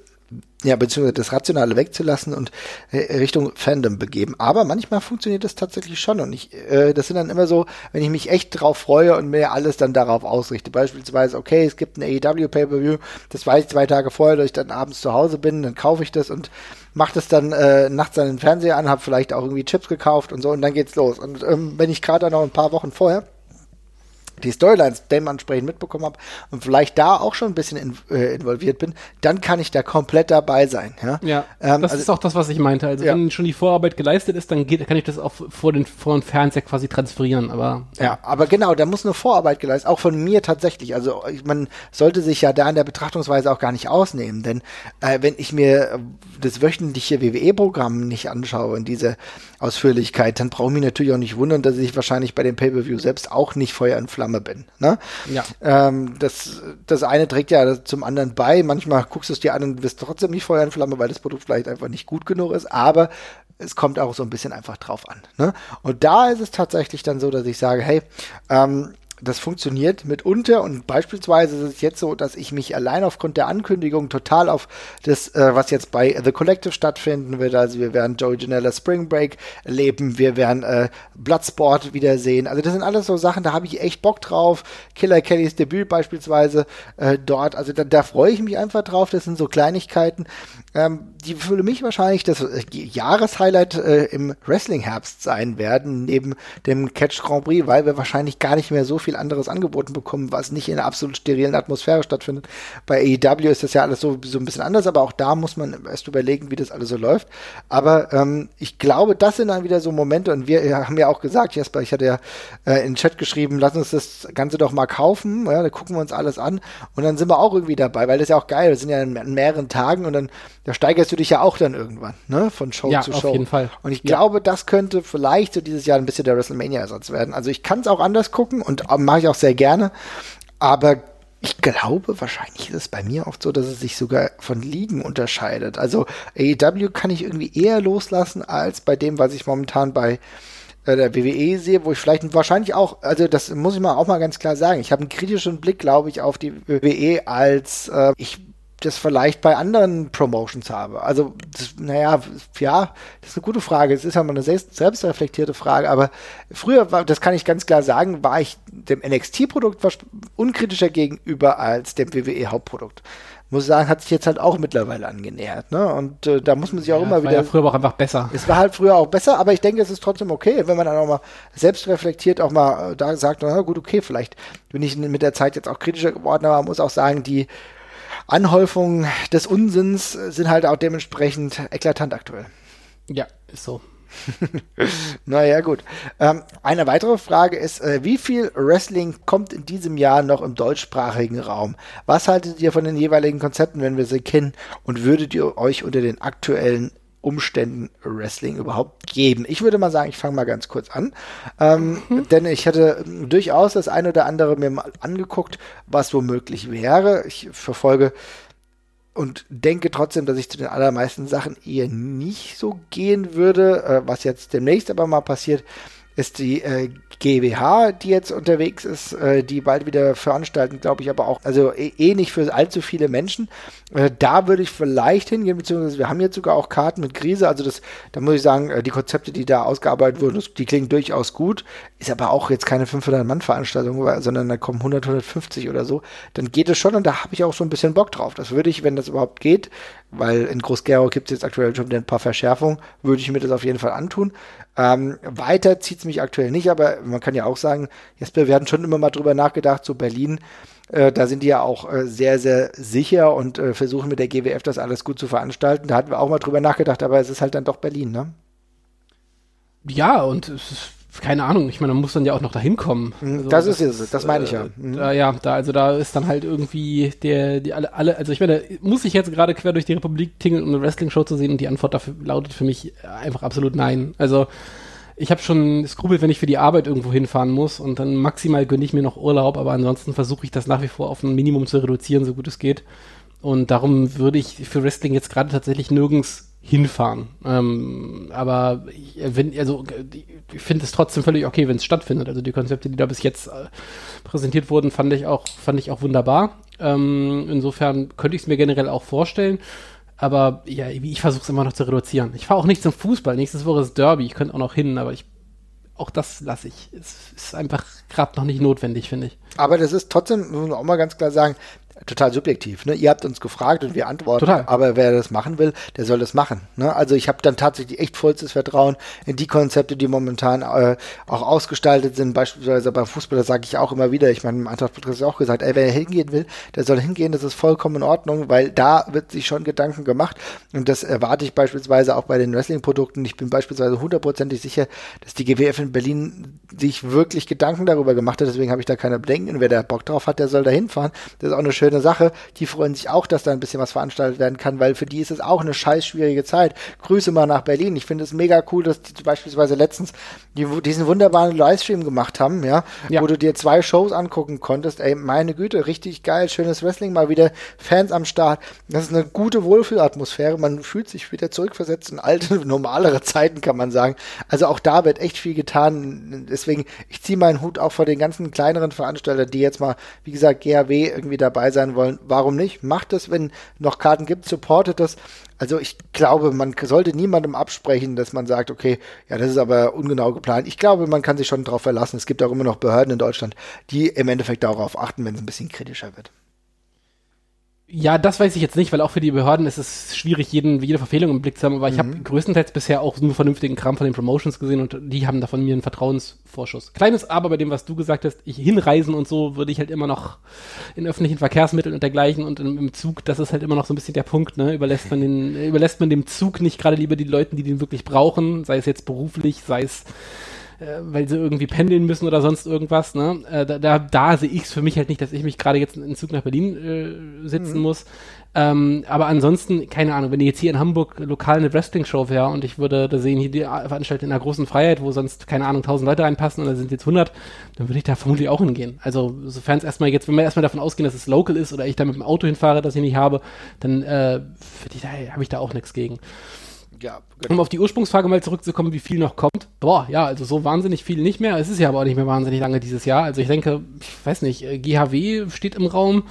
ja, beziehungsweise das Rationale wegzulassen und äh, Richtung Fandom begeben. Aber manchmal funktioniert das tatsächlich schon und ich, äh, das sind dann immer so, wenn ich mich echt drauf freue und mir alles dann darauf ausrichte. Beispielsweise, okay, es gibt ein AEW Pay-Per-View, das weiß ich zwei Tage vorher, dass ich dann abends zu Hause bin, dann kaufe ich das und mache das dann äh, nachts an den Fernseher an, habe vielleicht auch irgendwie Chips gekauft und so und dann geht's los. Und ähm, wenn ich gerade noch ein paar Wochen vorher die Storylines dementsprechend mitbekommen habe und vielleicht da auch schon ein bisschen in, äh, involviert bin, dann kann ich da komplett dabei sein. Ja, ja ähm, das also, ist auch das, was ich meinte. Also ja. wenn schon die Vorarbeit geleistet ist, dann geht, kann ich das auch vor den, vor den Fernseher quasi transferieren. Aber ja. ja, aber genau, da muss eine Vorarbeit geleistet, auch von mir tatsächlich. Also man sollte sich ja da in der Betrachtungsweise auch gar nicht ausnehmen, denn äh, wenn ich mir das wöchentliche WWE-Programm nicht anschaue in dieser Ausführlichkeit, dann brauche ich mich natürlich auch nicht wundern, dass ich wahrscheinlich bei dem Pay-per-View selbst auch nicht Feuer und Flamme bin. Ne? Ja. Ähm, das, das eine trägt ja zum anderen bei. Manchmal guckst du es dir an und bist trotzdem nicht Feuer in Flamme, weil das Produkt vielleicht einfach nicht gut genug ist. Aber es kommt auch so ein bisschen einfach drauf an. Ne? Und da ist es tatsächlich dann so, dass ich sage, hey, ähm, das funktioniert mitunter und beispielsweise ist es jetzt so, dass ich mich allein aufgrund der Ankündigung total auf das, äh, was jetzt bei The Collective stattfinden wird, also wir werden Joey Janella Spring Break erleben, wir werden äh, Bloodsport wiedersehen, also das sind alles so Sachen, da habe ich echt Bock drauf, Killer Kellys Debüt beispielsweise äh, dort, also da, da freue ich mich einfach drauf, das sind so Kleinigkeiten, ähm, die für mich wahrscheinlich das äh, Jahreshighlight äh, im Wrestling-Herbst sein werden, neben dem Catch Grand Prix, weil wir wahrscheinlich gar nicht mehr so viel anderes angeboten bekommen, was nicht in einer absolut sterilen Atmosphäre stattfindet. Bei AEW ist das ja alles so, so ein bisschen anders, aber auch da muss man erst überlegen, wie das alles so läuft. Aber ähm, ich glaube, das sind dann wieder so Momente und wir haben ja auch gesagt, Jesper, ich hatte ja äh, in den Chat geschrieben, lass uns das Ganze doch mal kaufen, ja, da gucken wir uns alles an und dann sind wir auch irgendwie dabei, weil das ist ja auch geil, wir sind ja in, in mehreren Tagen und dann da steigerst du dich ja auch dann irgendwann, ne? Von Show ja, zu Show. Auf jeden Fall. Und ich ja. glaube, das könnte vielleicht so dieses Jahr ein bisschen der WrestleMania-Ersatz werden. Also ich kann es auch anders gucken und mache ich auch sehr gerne. Aber ich glaube, wahrscheinlich ist es bei mir oft so, dass es sich sogar von Ligen unterscheidet. Also AEW kann ich irgendwie eher loslassen als bei dem, was ich momentan bei äh, der WWE sehe, wo ich vielleicht wahrscheinlich auch, also das muss ich mal auch mal ganz klar sagen, ich habe einen kritischen Blick, glaube ich, auf die WWE als äh, ich das vielleicht bei anderen Promotions habe. Also, das, naja, ja, das ist eine gute Frage. Es ist ja mal eine selbst, selbstreflektierte Frage, aber früher war, das kann ich ganz klar sagen, war ich dem NXT-Produkt unkritischer gegenüber als dem WWE-Hauptprodukt. Muss sagen, hat sich jetzt halt auch mittlerweile angenähert, ne? Und äh, da muss man sich auch ja, immer war wieder. Ja früher auch einfach besser. Es war halt früher auch besser, aber ich denke, es ist trotzdem okay, wenn man dann auch mal selbstreflektiert auch mal äh, da sagt, na gut, okay, vielleicht bin ich mit der Zeit jetzt auch kritischer geworden, aber man muss auch sagen, die Anhäufungen des Unsinns sind halt auch dementsprechend eklatant aktuell. Ja, ist so. naja, gut. Ähm, eine weitere Frage ist, äh, wie viel Wrestling kommt in diesem Jahr noch im deutschsprachigen Raum? Was haltet ihr von den jeweiligen Konzepten, wenn wir sie kennen? Und würdet ihr euch unter den aktuellen Umständen Wrestling überhaupt geben? Ich würde mal sagen, ich fange mal ganz kurz an, ähm, mhm. denn ich hatte durchaus das eine oder andere mir mal angeguckt, was womöglich wäre. Ich verfolge und denke trotzdem, dass ich zu den allermeisten Sachen eher nicht so gehen würde, äh, was jetzt demnächst aber mal passiert ist die äh, GWH, die jetzt unterwegs ist, äh, die bald wieder veranstalten, glaube ich, aber auch, also eh, eh nicht für allzu viele Menschen. Äh, da würde ich vielleicht hingehen, beziehungsweise wir haben jetzt sogar auch Karten mit Krise, also das, da muss ich sagen, äh, die Konzepte, die da ausgearbeitet wurden, die klingen durchaus gut, ist aber auch jetzt keine 500-Mann-Veranstaltung, sondern da kommen 100, 150 oder so, dann geht es schon und da habe ich auch so ein bisschen Bock drauf. Das würde ich, wenn das überhaupt geht, weil in Groß-Gerau gibt es jetzt aktuell schon wieder ein paar Verschärfungen, würde ich mir das auf jeden Fall antun. Ähm, weiter zieht es mich aktuell nicht, aber man kann ja auch sagen, Jesper, wir hatten schon immer mal drüber nachgedacht, so Berlin, äh, da sind die ja auch äh, sehr, sehr sicher und äh, versuchen mit der GWF das alles gut zu veranstalten. Da hatten wir auch mal drüber nachgedacht, aber es ist halt dann doch Berlin, ne? Ja, und es ist keine Ahnung, ich meine, man muss dann ja auch noch dahin kommen. Also, das, ist es, das meine ich ja. Äh, mhm. Da, ja, da, also da ist dann halt irgendwie der, die alle, alle, also ich meine, muss ich jetzt gerade quer durch die Republik tingeln, um eine Wrestling-Show zu sehen und die Antwort dafür lautet für mich einfach absolut nein. Also ich habe schon Skrupel, wenn ich für die Arbeit irgendwo hinfahren muss und dann maximal gönne ich mir noch Urlaub, aber ansonsten versuche ich das nach wie vor auf ein Minimum zu reduzieren, so gut es geht. Und darum würde ich für Wrestling jetzt gerade tatsächlich nirgends hinfahren. Ähm, aber ich, also ich finde es trotzdem völlig okay, wenn es stattfindet. Also die Konzepte, die da bis jetzt äh, präsentiert wurden, fand ich auch, fand ich auch wunderbar. Ähm, insofern könnte ich es mir generell auch vorstellen. Aber ja, ich versuche es immer noch zu reduzieren. Ich fahre auch nicht zum Fußball. Nächstes Woche ist Derby. Ich könnte auch noch hin, aber ich auch das lasse ich. Es ist einfach gerade noch nicht notwendig, finde ich. Aber das ist trotzdem, muss man auch mal ganz klar sagen, total subjektiv. Ne? Ihr habt uns gefragt und wir antworten, total. aber wer das machen will, der soll das machen. Ne? Also ich habe dann tatsächlich echt vollstes Vertrauen in die Konzepte, die momentan äh, auch ausgestaltet sind. Beispielsweise beim Fußball, das sage ich auch immer wieder. Ich meine, im Antragspodcast auch gesagt, ey, wer hingehen will, der soll hingehen, das ist vollkommen in Ordnung, weil da wird sich schon Gedanken gemacht und das erwarte ich beispielsweise auch bei den Wrestling-Produkten. Ich bin beispielsweise hundertprozentig sicher, dass die GWF in Berlin sich wirklich Gedanken darüber gemacht hat, deswegen habe ich da keine Bedenken und wer da Bock drauf hat, der soll da hinfahren. Das ist auch eine schöne schöne Sache. Die freuen sich auch, dass da ein bisschen was veranstaltet werden kann, weil für die ist es auch eine scheiß schwierige Zeit. Grüße mal nach Berlin. Ich finde es mega cool, dass die beispielsweise letztens die, diesen wunderbaren Livestream gemacht haben, ja, ja, wo du dir zwei Shows angucken konntest. Ey, meine Güte, richtig geil, schönes Wrestling, mal wieder Fans am Start. Das ist eine gute Wohlfühlatmosphäre. Man fühlt sich wieder zurückversetzt in alte, normalere Zeiten, kann man sagen. Also auch da wird echt viel getan. Deswegen, ich ziehe meinen Hut auch vor den ganzen kleineren Veranstaltern, die jetzt mal, wie gesagt, GHW irgendwie dabei sein wollen. Warum nicht? Macht es, wenn noch Karten gibt, supportet das. Also ich glaube, man sollte niemandem absprechen, dass man sagt, okay, ja, das ist aber ungenau geplant. Ich glaube, man kann sich schon darauf verlassen. Es gibt auch immer noch Behörden in Deutschland, die im Endeffekt darauf achten, wenn es ein bisschen kritischer wird. Ja, das weiß ich jetzt nicht, weil auch für die Behörden ist es schwierig, jeden, jede Verfehlung im Blick zu haben. Aber mhm. ich habe größtenteils bisher auch nur vernünftigen Kram von den Promotions gesehen und die haben da von mir einen Vertrauensvorschuss. Kleines Aber bei dem, was du gesagt hast, ich hinreisen und so würde ich halt immer noch in öffentlichen Verkehrsmitteln und dergleichen und im, im Zug, das ist halt immer noch so ein bisschen der Punkt, ne? Überlässt man den, überlässt man dem Zug nicht gerade lieber die Leuten, die den wirklich brauchen, sei es jetzt beruflich, sei es äh, weil sie irgendwie pendeln müssen oder sonst irgendwas. Ne? Äh, da, da, da sehe ich es für mich halt nicht, dass ich mich gerade jetzt in Zug nach Berlin äh, sitzen mhm. muss. Ähm, aber ansonsten, keine Ahnung, wenn jetzt hier in Hamburg lokal eine Wrestling-Show wäre und ich würde da sehen, hier die Veranstaltung in einer großen Freiheit, wo sonst, keine Ahnung, tausend Leute reinpassen und da sind jetzt 100, dann würde ich da vermutlich auch hingehen. Also, sofern es erstmal jetzt, wenn wir erstmal davon ausgehen, dass es local ist oder ich da mit dem Auto hinfahre, das ich nicht habe, dann äh, da, habe ich da auch nichts gegen ja, genau. Um auf die Ursprungsfrage mal zurückzukommen, wie viel noch kommt. Boah, ja, also so wahnsinnig viel nicht mehr. Es ist ja aber auch nicht mehr wahnsinnig lange dieses Jahr. Also ich denke, ich weiß nicht, äh, GHW steht im Raum.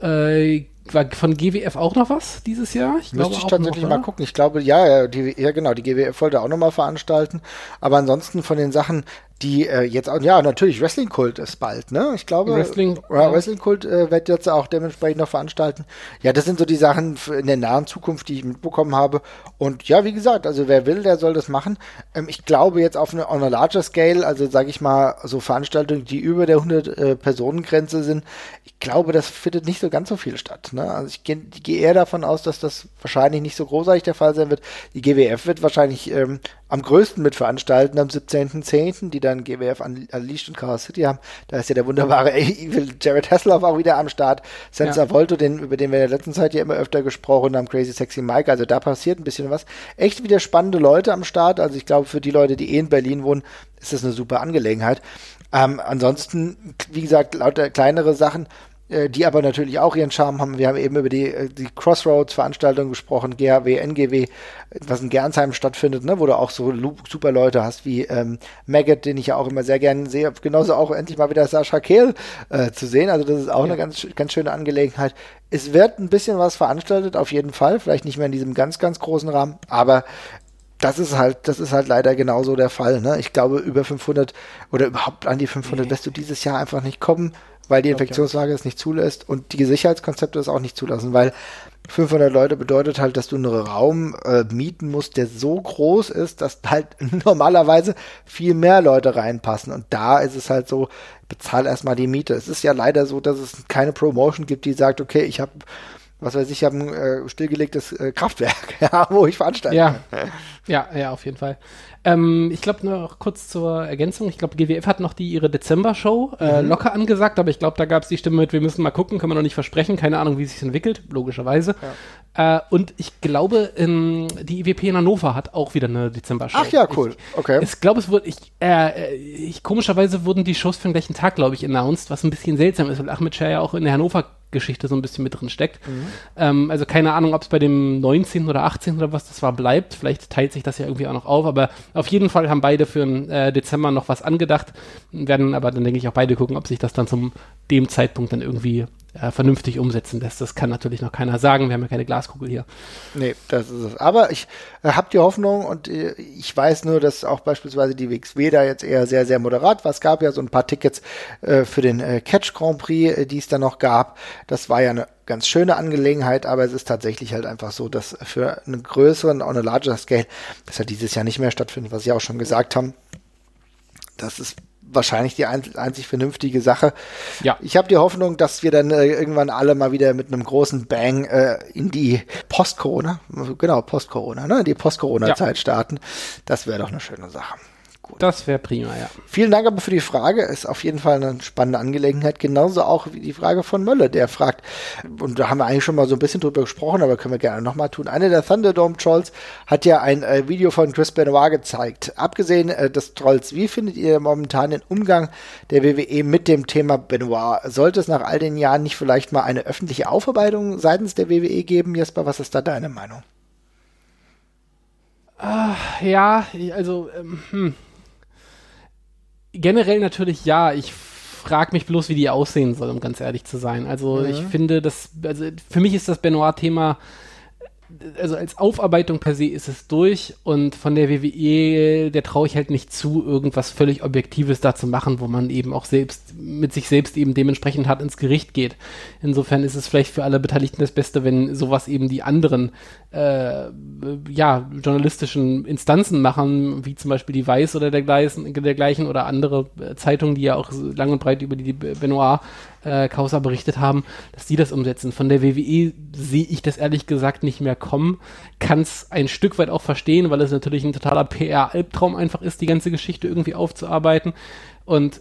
Äh, war von GWF auch noch was dieses Jahr? Ich Müsste ich tatsächlich noch, mal gucken. Ich glaube, ja, die, ja genau, die GWF wollte auch noch mal veranstalten. Aber ansonsten von den Sachen, die äh, jetzt auch, ja, natürlich, Wrestling Kult ist bald, ne? Ich glaube, Wrestling, ja, Wrestling Kult äh, wird jetzt auch dementsprechend noch veranstalten. Ja, das sind so die Sachen in der nahen Zukunft, die ich mitbekommen habe. Und ja, wie gesagt, also wer will, der soll das machen. Ähm, ich glaube jetzt auf eine on a larger scale, also sage ich mal, so Veranstaltungen, die über der 100 äh, Personen Grenze sind, ich glaube, das findet nicht so ganz so viel statt. Ne? Also ich gehe geh eher davon aus, dass das wahrscheinlich nicht so großartig der Fall sein wird. Die GWF wird wahrscheinlich ähm, am größten mit veranstalten am 17.10., die dann GWF Unleashed und Chaos City haben. Da ist ja der wunderbare Evil Jared Hasselhoff auch wieder am Start. Senza ja. Volto, den, über den wir in der letzten Zeit ja immer öfter gesprochen haben, Crazy Sexy Mike. Also da passiert ein bisschen was. Echt wieder spannende Leute am Start. Also ich glaube, für die Leute, die eh in Berlin wohnen, ist das eine super Angelegenheit. Ähm, ansonsten, wie gesagt, lauter kleinere Sachen. Äh, die aber natürlich auch ihren Charme haben. Wir haben eben über die, äh, die Crossroads-Veranstaltung gesprochen, GHW, NGW, was in Gernsheim stattfindet, ne, wo du auch so super Leute hast wie ähm, Maggot, den ich ja auch immer sehr gerne sehe. Genauso auch endlich mal wieder Sascha Kehl äh, zu sehen. Also das ist auch ja. eine ganz, ganz schöne Angelegenheit. Es wird ein bisschen was veranstaltet, auf jeden Fall. Vielleicht nicht mehr in diesem ganz, ganz großen Rahmen, aber das ist halt, das ist halt leider genauso der Fall. Ne? Ich glaube, über 500 oder überhaupt an die 500 nee. wirst du dieses Jahr einfach nicht kommen weil die Infektionslage es nicht zulässt und die Sicherheitskonzepte es auch nicht zulassen, weil 500 Leute bedeutet halt, dass du einen Raum äh, mieten musst, der so groß ist, dass halt normalerweise viel mehr Leute reinpassen. Und da ist es halt so, bezahl erstmal die Miete. Es ist ja leider so, dass es keine Promotion gibt, die sagt, okay, ich habe was weiß ich, ich habe ein äh, stillgelegtes äh, Kraftwerk, ja, wo ich veranstalte. Ja, ja, ja, auf jeden Fall. Ähm, ich glaube noch kurz zur Ergänzung. Ich glaube, GWF hat noch die ihre Dezember-Show äh, mhm. locker angesagt, aber ich glaube, da gab es die Stimme mit, wir müssen mal gucken, können wir noch nicht versprechen, keine Ahnung, wie es sich entwickelt, logischerweise. Äh, und ich glaube, ähm, die IWP in Hannover hat auch wieder eine Dezember-Show. Ach ja, cool. Ich, okay. Ich glaube, es wurde, ich, äh, ich, komischerweise wurden die Shows für den gleichen Tag, glaube ich, announced, was ein bisschen seltsam ist, weil Ahmed Shah ja auch in der Hannover Geschichte so ein bisschen mit drin steckt. Mhm. Ähm, also keine Ahnung, ob es bei dem 19. oder 18. oder was das war bleibt. Vielleicht teilt sich das ja irgendwie auch noch auf, aber auf jeden Fall haben beide für den äh, Dezember noch was angedacht, werden aber dann denke ich auch beide gucken, ob sich das dann zum dem Zeitpunkt dann irgendwie äh, vernünftig umsetzen lässt. Das kann natürlich noch keiner sagen. Wir haben ja keine Glaskugel hier. Nee, das ist es. Aber ich äh, habe die Hoffnung und äh, ich weiß nur, dass auch beispielsweise die WXW da jetzt eher sehr, sehr moderat war. Es gab ja so ein paar Tickets äh, für den äh, Catch Grand Prix, äh, die es da noch gab. Das war ja eine ganz schöne Angelegenheit, aber es ist tatsächlich halt einfach so, dass für einen größeren, on a larger scale, das halt dieses Jahr nicht mehr stattfindet, was Sie auch schon gesagt haben. Das ist wahrscheinlich die ein, einzig vernünftige Sache. Ja. Ich habe die Hoffnung, dass wir dann äh, irgendwann alle mal wieder mit einem großen Bang äh, in die Post-Corona, genau, Post-Corona, ne, in die Post-Corona-Zeit ja. starten. Das wäre doch eine schöne Sache. Das wäre prima, ja. Vielen Dank aber für die Frage. Ist auf jeden Fall eine spannende Angelegenheit. Genauso auch wie die Frage von Mölle, der fragt, und da haben wir eigentlich schon mal so ein bisschen drüber gesprochen, aber können wir gerne nochmal tun. Einer der Thunderdome Trolls hat ja ein äh, Video von Chris Benoit gezeigt. Abgesehen äh, des Trolls, wie findet ihr momentan den Umgang der WWE mit dem Thema Benoit? Sollte es nach all den Jahren nicht vielleicht mal eine öffentliche Aufarbeitung seitens der WWE geben? Jesper, was ist da deine Meinung? Ah, ja, also ähm, hm. Generell natürlich ja. Ich frage mich bloß, wie die aussehen soll, um ganz ehrlich zu sein. Also mhm. ich finde, das, also für mich ist das Benoit-Thema also als Aufarbeitung per se ist es durch und von der WWE, der traue ich halt nicht zu, irgendwas völlig Objektives da zu machen, wo man eben auch selbst mit sich selbst eben dementsprechend hart ins Gericht geht. Insofern ist es vielleicht für alle Beteiligten das Beste, wenn sowas eben die anderen äh, ja, journalistischen Instanzen machen, wie zum Beispiel die Weiß oder dergleichen, dergleichen oder andere Zeitungen, die ja auch lang und breit über die Benoit äh, Causa berichtet haben, dass die das umsetzen. Von der WWE sehe ich das ehrlich gesagt nicht mehr kommen. Kann es ein Stück weit auch verstehen, weil es natürlich ein totaler PR-Albtraum einfach ist, die ganze Geschichte irgendwie aufzuarbeiten. Und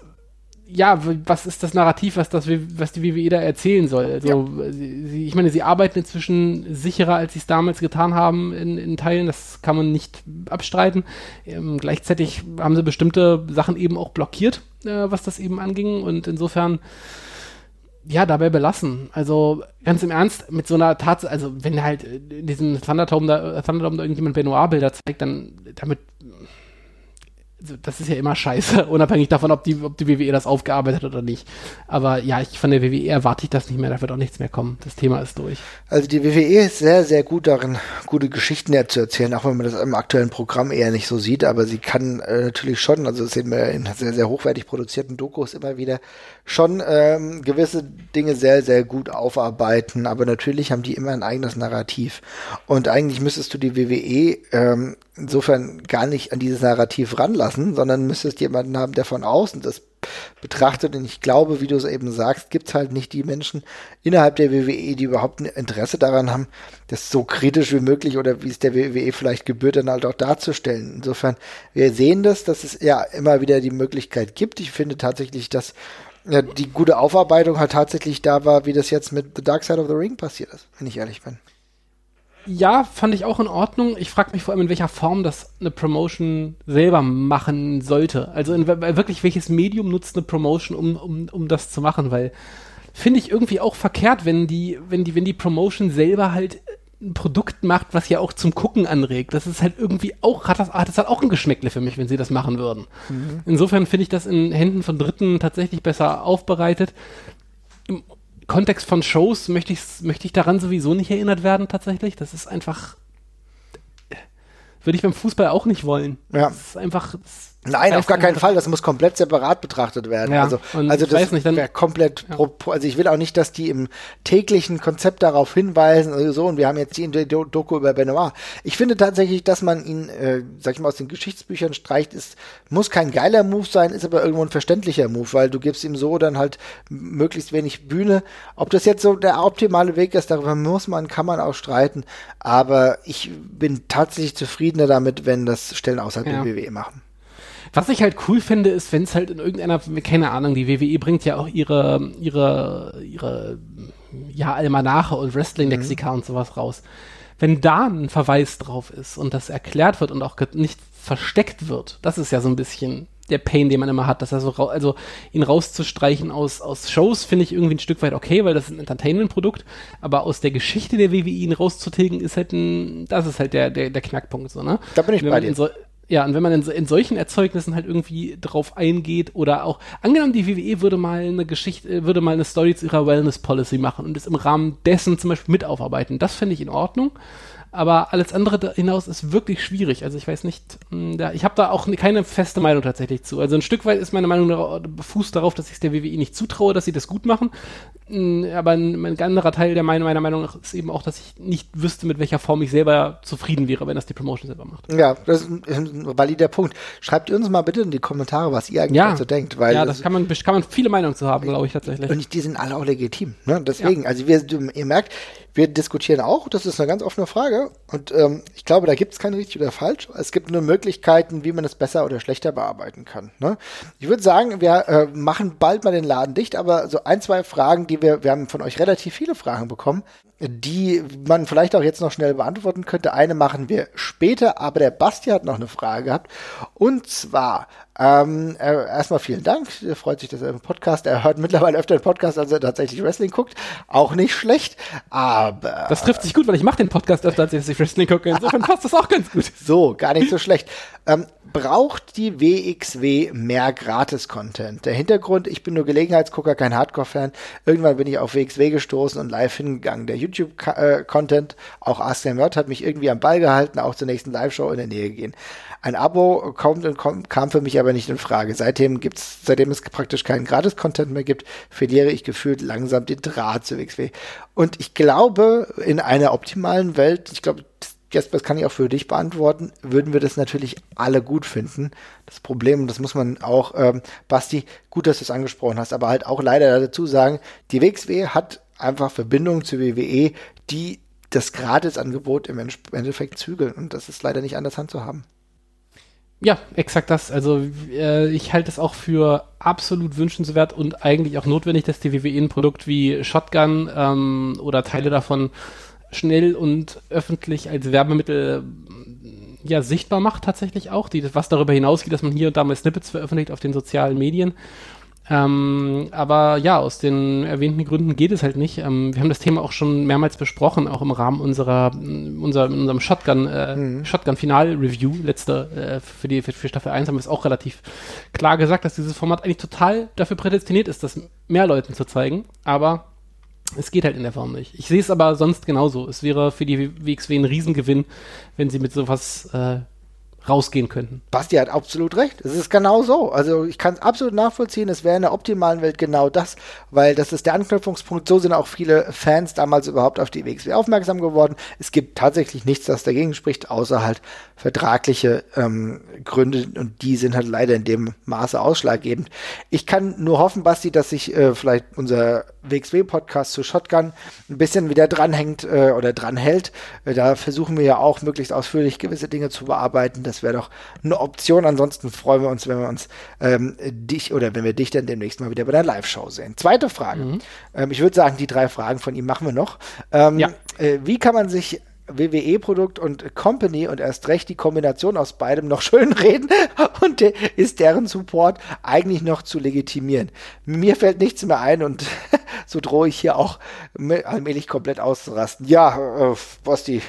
ja, was ist das Narrativ, was, das, was die WWE da erzählen soll? Also, ja. sie, ich meine, sie arbeiten inzwischen sicherer, als sie es damals getan haben in, in Teilen. Das kann man nicht abstreiten. Ähm, gleichzeitig haben sie bestimmte Sachen eben auch blockiert, äh, was das eben anging. Und insofern ja, dabei belassen. Also ganz im Ernst, mit so einer Tatsache, also wenn halt in diesem Thunderdome da, Thunderdome da irgendjemand Benoit-Bilder zeigt, dann damit das ist ja immer scheiße, unabhängig davon, ob die, ob die WWE das aufgearbeitet hat oder nicht. Aber ja, ich von der WWE erwarte ich das nicht mehr, da wird auch nichts mehr kommen. Das Thema ist durch. Also die WWE ist sehr, sehr gut darin, gute Geschichten zu erzählen, auch wenn man das im aktuellen Programm eher nicht so sieht, aber sie kann äh, natürlich schon, also das sehen wir in sehr, sehr hochwertig produzierten Dokus immer wieder, schon ähm, gewisse Dinge sehr, sehr gut aufarbeiten, aber natürlich haben die immer ein eigenes Narrativ. Und eigentlich müsstest du die WWE ähm, insofern gar nicht an dieses Narrativ ranlassen, sondern müsstest jemanden haben, der von außen das betrachtet. Und ich glaube, wie du es eben sagst, gibt es halt nicht die Menschen innerhalb der WWE, die überhaupt ein Interesse daran haben, das so kritisch wie möglich oder wie es der WWE vielleicht gebührt, dann halt auch darzustellen. Insofern, wir sehen das, dass es ja immer wieder die Möglichkeit gibt. Ich finde tatsächlich, dass ja, die gute Aufarbeitung halt tatsächlich da war, wie das jetzt mit The Dark Side of the Ring passiert ist, wenn ich ehrlich bin. Ja, fand ich auch in Ordnung. Ich frage mich vor allem, in welcher Form das eine Promotion selber machen sollte. Also in, wirklich, welches Medium nutzt eine Promotion, um, um, um das zu machen? Weil finde ich irgendwie auch verkehrt, wenn die, wenn die, wenn die Promotion selber halt ein Produkt macht, was ja auch zum Gucken anregt. Das ist halt irgendwie auch, hat das, hat das halt auch ein Geschmäckle für mich, wenn sie das machen würden. Mhm. Insofern finde ich das in Händen von Dritten tatsächlich besser aufbereitet. Kontext von Shows möchte ich, möchte ich daran sowieso nicht erinnert werden, tatsächlich. Das ist einfach, würde ich beim Fußball auch nicht wollen. Ja. Das ist einfach, das Nein, auf gar keinen Fall. Das muss komplett separat betrachtet werden. Ja, also, also das wäre komplett. Ja. Also ich will auch nicht, dass die im täglichen Konzept darauf hinweisen oder so. Und wir haben jetzt die Doku über Benoit. Ich finde tatsächlich, dass man ihn, äh, sag ich mal, aus den Geschichtsbüchern streicht, ist muss kein geiler Move sein, ist aber irgendwo ein verständlicher Move, weil du gibst ihm so dann halt möglichst wenig Bühne. Ob das jetzt so der optimale Weg ist, darüber muss man, kann man auch streiten. Aber ich bin tatsächlich zufriedener damit, wenn das Stellen außerhalb ja. der WWE machen. Was ich halt cool finde, ist, wenn es halt in irgendeiner, keine Ahnung, die WWE bringt ja auch ihre, ihre, ihre, ja, Almanache und Wrestling-Lexika mhm. und sowas raus. Wenn da ein Verweis drauf ist und das erklärt wird und auch nicht versteckt wird, das ist ja so ein bisschen der Pain, den man immer hat, dass er so, also ihn rauszustreichen aus, aus Shows finde ich irgendwie ein Stück weit okay, weil das ist ein Entertainment-Produkt, aber aus der Geschichte der WWE ihn rauszutilgen ist halt ein, das ist halt der, der, der Knackpunkt, so, ne? Da bin ich Wenn bei dir. So, ja, und wenn man in, in, solchen Erzeugnissen halt irgendwie drauf eingeht oder auch, angenommen, die WWE würde mal eine Geschichte, äh, würde mal eine Story zu ihrer Wellness Policy machen und es im Rahmen dessen zum Beispiel mit aufarbeiten, das fände ich in Ordnung aber alles andere hinaus ist wirklich schwierig. Also ich weiß nicht, hm, da, ich habe da auch keine feste Meinung tatsächlich zu. Also ein Stück weit ist meine Meinung befußt darauf, dass ich es der WWE nicht zutraue, dass sie das gut machen. Aber ein, ein anderer Teil der Meinung, meiner Meinung nach ist eben auch, dass ich nicht wüsste, mit welcher Form ich selber zufrieden wäre, wenn das die Promotion selber macht. Ja, das ist ein valider Punkt. Schreibt uns mal bitte in die Kommentare, was ihr eigentlich ja. dazu denkt. Weil ja, das kann man, kann man viele Meinungen zu haben, glaube ich tatsächlich. Und die sind alle auch legitim. Ne? Deswegen, ja. also wir, ihr merkt, wir diskutieren auch, das ist eine ganz offene Frage Frage und ähm, ich glaube, da gibt es kein richtig oder falsch. Es gibt nur Möglichkeiten, wie man es besser oder schlechter bearbeiten kann. Ne? Ich würde sagen, wir äh, machen bald mal den Laden dicht, aber so ein, zwei Fragen, die wir, wir haben von euch relativ viele Fragen bekommen, die man vielleicht auch jetzt noch schnell beantworten könnte. Eine machen wir später, aber der Basti hat noch eine Frage gehabt. Und zwar, ähm, äh, erstmal vielen Dank. Er freut sich, dass er im Podcast, er hört mittlerweile öfter den Podcast, als er tatsächlich Wrestling guckt. Auch nicht schlecht, aber. Das trifft sich gut, weil ich mache den Podcast öfter, als ich Wrestling gucke. Insofern passt das auch ganz gut. So, gar nicht so schlecht. Ähm, braucht die WXW mehr Gratis-Content? Der Hintergrund, ich bin nur Gelegenheitsgucker, kein Hardcore-Fan. Irgendwann bin ich auf WXW gestoßen und live hingegangen. Der YouTube-Content, auch the Nerd, hat mich irgendwie am Ball gehalten, auch zur nächsten Live-Show in der Nähe gehen. Ein Abo kommt und kommt, kam für mich aber nicht in Frage. Seitdem gibt's, seitdem es praktisch keinen Gratis-Content mehr gibt, verliere ich gefühlt langsam den Draht zu WXW. Und ich glaube, in einer optimalen Welt, ich glaube, Jesper, das kann ich auch für dich beantworten, würden wir das natürlich alle gut finden. Das Problem, und das muss man auch, ähm, Basti, gut, dass du es angesprochen hast, aber halt auch leider dazu sagen, die WXW hat einfach Verbindungen zur WWE, die das Gratisangebot im Endeffekt zügeln. Und das ist leider nicht anders handzuhaben. Ja, exakt das. Also äh, ich halte es auch für absolut wünschenswert und eigentlich auch notwendig, dass die WWE ein Produkt wie Shotgun ähm, oder Teile davon schnell und öffentlich als Werbemittel ja sichtbar macht tatsächlich auch, die, was darüber hinausgeht, dass man hier und da mal Snippets veröffentlicht auf den sozialen Medien. Ähm, aber ja, aus den erwähnten Gründen geht es halt nicht. Ähm, wir haben das Thema auch schon mehrmals besprochen, auch im Rahmen unserer, unser, in unserem Shotgun, äh, mhm. Shotgun-Final-Review, letzte, äh, für die, für, für Staffel 1 haben wir es auch relativ klar gesagt, dass dieses Format eigentlich total dafür prädestiniert ist, das mehr Leuten zu zeigen. Aber es geht halt in der Form nicht. Ich sehe es aber sonst genauso. Es wäre für die WXW ein Riesengewinn, wenn sie mit sowas äh, rausgehen könnten. Basti hat absolut recht. Es ist genau so. Also ich kann es absolut nachvollziehen. Es wäre in der optimalen Welt genau das, weil das ist der Anknüpfungspunkt. So sind auch viele Fans damals überhaupt auf die WXW aufmerksam geworden. Es gibt tatsächlich nichts, das dagegen spricht, außer halt vertragliche ähm, Gründe und die sind halt leider in dem Maße ausschlaggebend. Ich kann nur hoffen, Basti, dass sich äh, vielleicht unser WXW-Podcast zu Shotgun ein bisschen wieder dranhängt äh, oder dranhält. Äh, da versuchen wir ja auch möglichst ausführlich gewisse Dinge zu bearbeiten. Das wäre doch eine Option. Ansonsten freuen wir uns, wenn wir uns ähm, dich oder wenn wir dich dann demnächst mal wieder bei der Live-Show sehen. Zweite Frage. Mhm. Ähm, ich würde sagen, die drei Fragen von ihm machen wir noch. Ähm, ja. äh, wie kann man sich WWE-Produkt und Company und erst recht die Kombination aus beidem noch schön reden und de ist deren Support eigentlich noch zu legitimieren. Mir fällt nichts mehr ein und so drohe ich hier auch allmählich komplett auszurasten. Ja, äh, Bosti,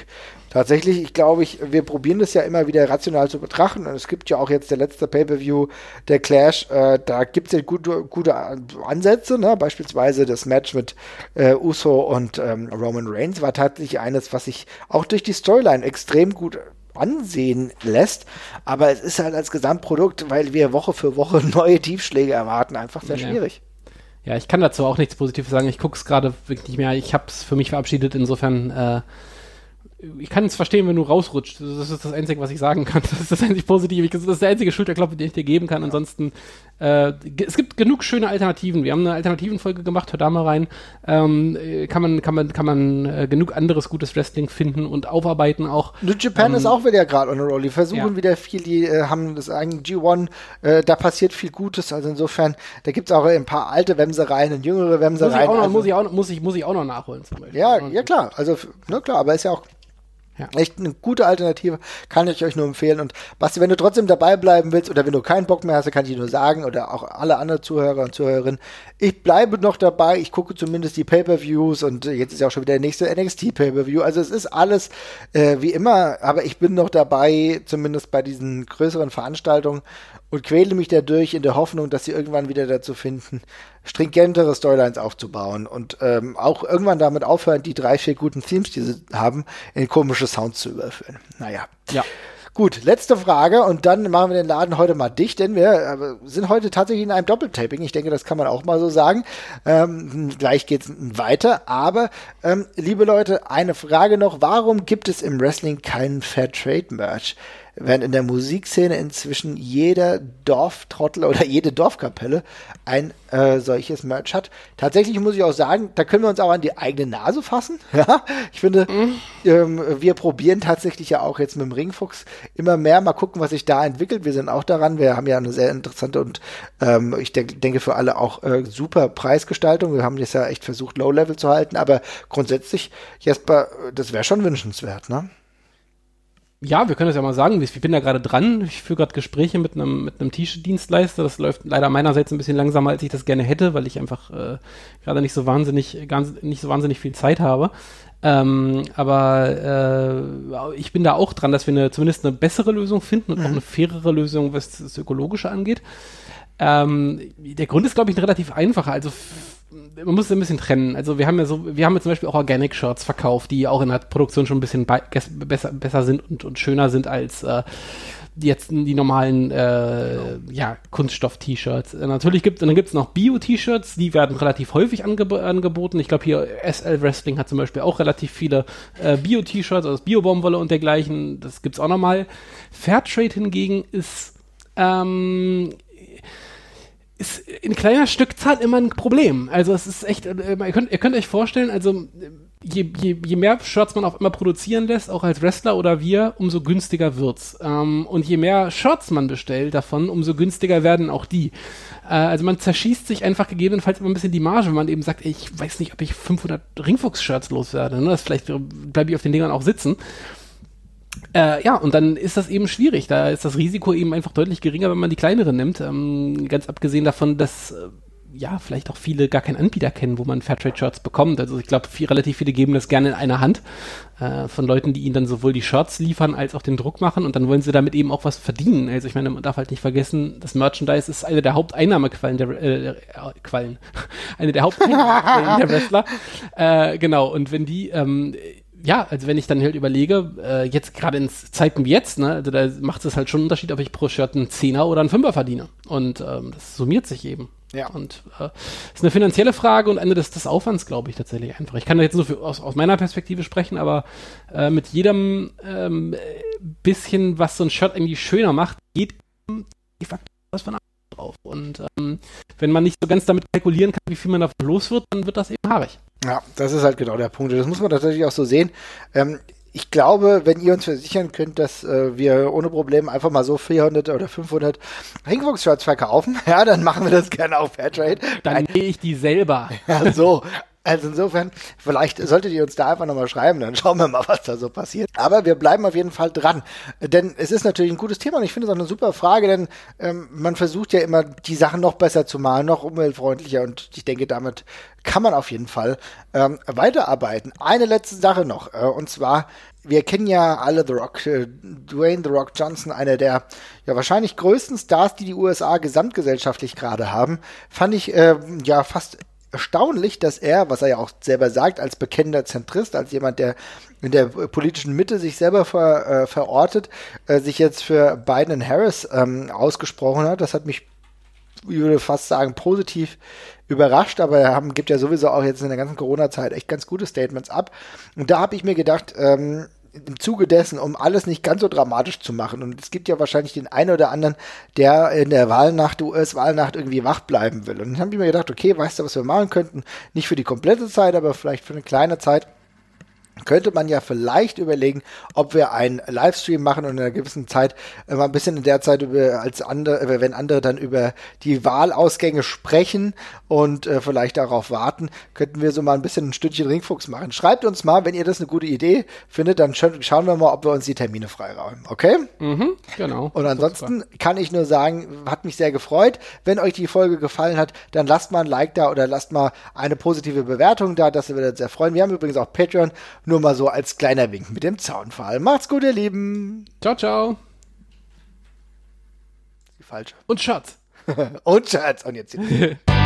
tatsächlich, ich glaube, ich, wir probieren das ja immer wieder rational zu betrachten. Und es gibt ja auch jetzt der letzte Pay-Per-View, der Clash, äh, da gibt es ja gute, gute Ansätze, ne? beispielsweise das Match mit äh, Uso und ähm, Roman Reigns war tatsächlich eines, was sich auch durch die Storyline extrem gut ansehen lässt, aber es ist halt als Gesamtprodukt, weil wir Woche für Woche neue Tiefschläge erwarten, einfach sehr ja. schwierig. Ja, ich kann dazu auch nichts Positives sagen. Ich gucke es gerade wirklich nicht mehr. Ich habe es für mich verabschiedet. Insofern äh, ich kann es verstehen, wenn du rausrutscht. Das ist das Einzige, was ich sagen kann. Das ist das einzige Positive. Das ist der einzige Schulterklopf, den ich dir geben kann. Ansonsten, äh, es gibt genug schöne Alternativen. Wir haben eine Alternativenfolge gemacht, hör da mal rein. Ähm, kann man, kann man, kann man äh, genug anderes gutes Wrestling finden und aufarbeiten auch. New Japan ähm, ist auch wieder gerade on a roll. Die versuchen ja. wieder viel, die äh, haben das eigene G1, äh, da passiert viel Gutes. Also insofern, da gibt es auch ein paar alte Wemsereien und jüngere Wemsereien. Muss ich auch noch, also, muss ich auch, muss ich, muss ich auch noch nachholen zum Beispiel. Ja, ja klar. Also, ne, klar, aber ist ja auch ja. Echt eine gute Alternative, kann ich euch nur empfehlen. Und Basti, wenn du trotzdem dabei bleiben willst oder wenn du keinen Bock mehr hast, kann ich dir nur sagen oder auch alle anderen Zuhörer und Zuhörerinnen, ich bleibe noch dabei. Ich gucke zumindest die Pay-per-Views und jetzt ist ja auch schon wieder der nächste NXT Pay-per-View. Also es ist alles äh, wie immer, aber ich bin noch dabei, zumindest bei diesen größeren Veranstaltungen und quäle mich dadurch in der Hoffnung, dass sie irgendwann wieder dazu finden, stringentere Storylines aufzubauen und ähm, auch irgendwann damit aufhören, die drei, vier guten Themes, die sie haben, in komische Sounds zu überführen. Naja. Ja. Gut, letzte Frage und dann machen wir den Laden heute mal dicht, denn wir äh, sind heute tatsächlich in einem Doppeltaping. Ich denke, das kann man auch mal so sagen. Ähm, gleich geht's weiter, aber ähm, liebe Leute, eine Frage noch. Warum gibt es im Wrestling keinen Fair Trade Merch? Während in der Musikszene inzwischen jeder Dorftrottel oder jede Dorfkapelle ein äh, solches Merch hat. Tatsächlich muss ich auch sagen, da können wir uns auch an die eigene Nase fassen. Ja, ich finde, mhm. ähm, wir probieren tatsächlich ja auch jetzt mit dem Ringfuchs immer mehr. Mal gucken, was sich da entwickelt. Wir sind auch daran. Wir haben ja eine sehr interessante und ähm, ich de denke für alle auch äh, super Preisgestaltung. Wir haben das ja echt versucht, Low-Level zu halten, aber grundsätzlich, Jesper, das wäre schon wünschenswert, ne? Ja, wir können das ja mal sagen. Ich bin da gerade dran. Ich führe gerade Gespräche mit einem mit einem T-Shirt-Dienstleister. Das läuft leider meinerseits ein bisschen langsamer, als ich das gerne hätte, weil ich einfach äh, gerade nicht so wahnsinnig, ganz, nicht so wahnsinnig viel Zeit habe. Ähm, aber äh, ich bin da auch dran, dass wir eine, zumindest eine bessere Lösung finden und mhm. auch eine fairere Lösung, was das Ökologische angeht. Ähm, der Grund ist, glaube ich, ein relativ einfacher. Also man muss es ein bisschen trennen. Also wir haben ja so, wir haben ja zum Beispiel auch Organic Shirts verkauft, die auch in der Produktion schon ein bisschen besser, besser sind und, und schöner sind als äh, jetzt die normalen äh, genau. ja, Kunststoff-T-Shirts. Natürlich gibt es dann gibt es noch Bio-T-Shirts, die werden relativ häufig angeb angeboten. Ich glaube hier SL Wrestling hat zum Beispiel auch relativ viele äh, Bio-T-Shirts aus Bio-Baumwolle und dergleichen. Das gibt es auch nochmal. Fairtrade hingegen ist ähm, ist in kleiner Stückzahl immer ein Problem. Also es ist echt, äh, ihr könnt, ihr könnt euch vorstellen, also je, je, je mehr Shirts man auch immer produzieren lässt, auch als Wrestler oder wir, umso günstiger wird's. Ähm, und je mehr Shirts man bestellt davon, umso günstiger werden auch die. Äh, also man zerschießt sich einfach gegebenenfalls immer ein bisschen die Marge, wenn man eben sagt, ey, ich weiß nicht, ob ich 500 Ringfuchs-Shirts loswerde. Ne? Das vielleicht bleibe ich auf den Dingern auch sitzen. Äh, ja, und dann ist das eben schwierig. Da ist das Risiko eben einfach deutlich geringer, wenn man die kleineren nimmt. Ähm, ganz abgesehen davon, dass äh, ja vielleicht auch viele gar keinen Anbieter kennen, wo man Fairtrade-Shirts bekommt. Also ich glaube, relativ viele geben das gerne in einer Hand äh, von Leuten, die ihnen dann sowohl die Shirts liefern als auch den Druck machen und dann wollen sie damit eben auch was verdienen. Also ich meine, man darf halt nicht vergessen, das Merchandise ist eine der Haupteinnahmequellen der äh, äh, Quallen, eine der Haupteinnahmequellen der Wrestler. Äh, genau. Und wenn die ähm, ja, also wenn ich dann halt überlege, äh, jetzt gerade in Zeiten wie jetzt, ne, also da macht es halt schon einen Unterschied, ob ich pro Shirt einen Zehner oder einen Fünfer verdiene. Und ähm, das summiert sich eben. Ja. Und äh, ist eine finanzielle Frage und Ende des, des Aufwands, glaube ich, tatsächlich einfach. Ich kann da jetzt nur für, aus, aus meiner Perspektive sprechen, aber äh, mit jedem ähm, bisschen, was so ein Shirt irgendwie schöner macht, geht de facto was von drauf. Und ähm, wenn man nicht so ganz damit kalkulieren kann, wie viel man davon los wird, dann wird das eben haarig. Ja, das ist halt genau der Punkt. Das muss man tatsächlich auch so sehen. Ähm, ich glaube, wenn ihr uns versichern könnt, dass äh, wir ohne Probleme einfach mal so 400 oder 500 Ringfuchs-Shirts verkaufen, ja, dann machen wir das gerne auf Fairtrade. Dann nähe ich die selber. Ja, so. Also insofern, vielleicht solltet ihr uns da einfach nochmal schreiben, dann schauen wir mal, was da so passiert. Aber wir bleiben auf jeden Fall dran. Denn es ist natürlich ein gutes Thema und ich finde es auch eine super Frage, denn ähm, man versucht ja immer, die Sachen noch besser zu malen, noch umweltfreundlicher und ich denke, damit kann man auf jeden Fall ähm, weiterarbeiten. Eine letzte Sache noch, äh, und zwar, wir kennen ja alle The Rock, äh, Dwayne The Rock Johnson, einer der ja wahrscheinlich größten Stars, die die USA gesamtgesellschaftlich gerade haben, fand ich äh, ja fast erstaunlich, dass er, was er ja auch selber sagt, als bekennender Zentrist, als jemand, der in der politischen Mitte sich selber ver, äh, verortet, äh, sich jetzt für Biden und Harris ähm, ausgesprochen hat. Das hat mich, ich würde fast sagen, positiv überrascht, aber er haben, gibt ja sowieso auch jetzt in der ganzen Corona-Zeit echt ganz gute Statements ab. Und da habe ich mir gedacht, ähm, im Zuge dessen, um alles nicht ganz so dramatisch zu machen. Und es gibt ja wahrscheinlich den einen oder anderen, der in der Wahlnacht, US-Wahlnacht irgendwie wach bleiben will. Und dann habe ich mir gedacht, okay, weißt du, was wir machen könnten? Nicht für die komplette Zeit, aber vielleicht für eine kleine Zeit könnte man ja vielleicht überlegen, ob wir einen Livestream machen und in einer gewissen Zeit äh, mal ein bisschen in der Zeit über als andere, äh, wenn andere dann über die Wahlausgänge sprechen und äh, vielleicht darauf warten, könnten wir so mal ein bisschen ein Stündchen Ringfuchs machen. Schreibt uns mal, wenn ihr das eine gute Idee findet, dann sch schauen wir mal, ob wir uns die Termine freiräumen. Okay? Mhm, genau. Und ansonsten kann ich nur sagen, hat mich sehr gefreut. Wenn euch die Folge gefallen hat, dann lasst mal ein Like da oder lasst mal eine positive Bewertung da. Das würde uns sehr freuen. Wir haben übrigens auch Patreon. Nur mal so als kleiner Wink mit dem Zaunfall. Macht's gut, ihr Lieben. Ciao, ciao. Die falsche. Und Schatz. Und Schatz. Und jetzt.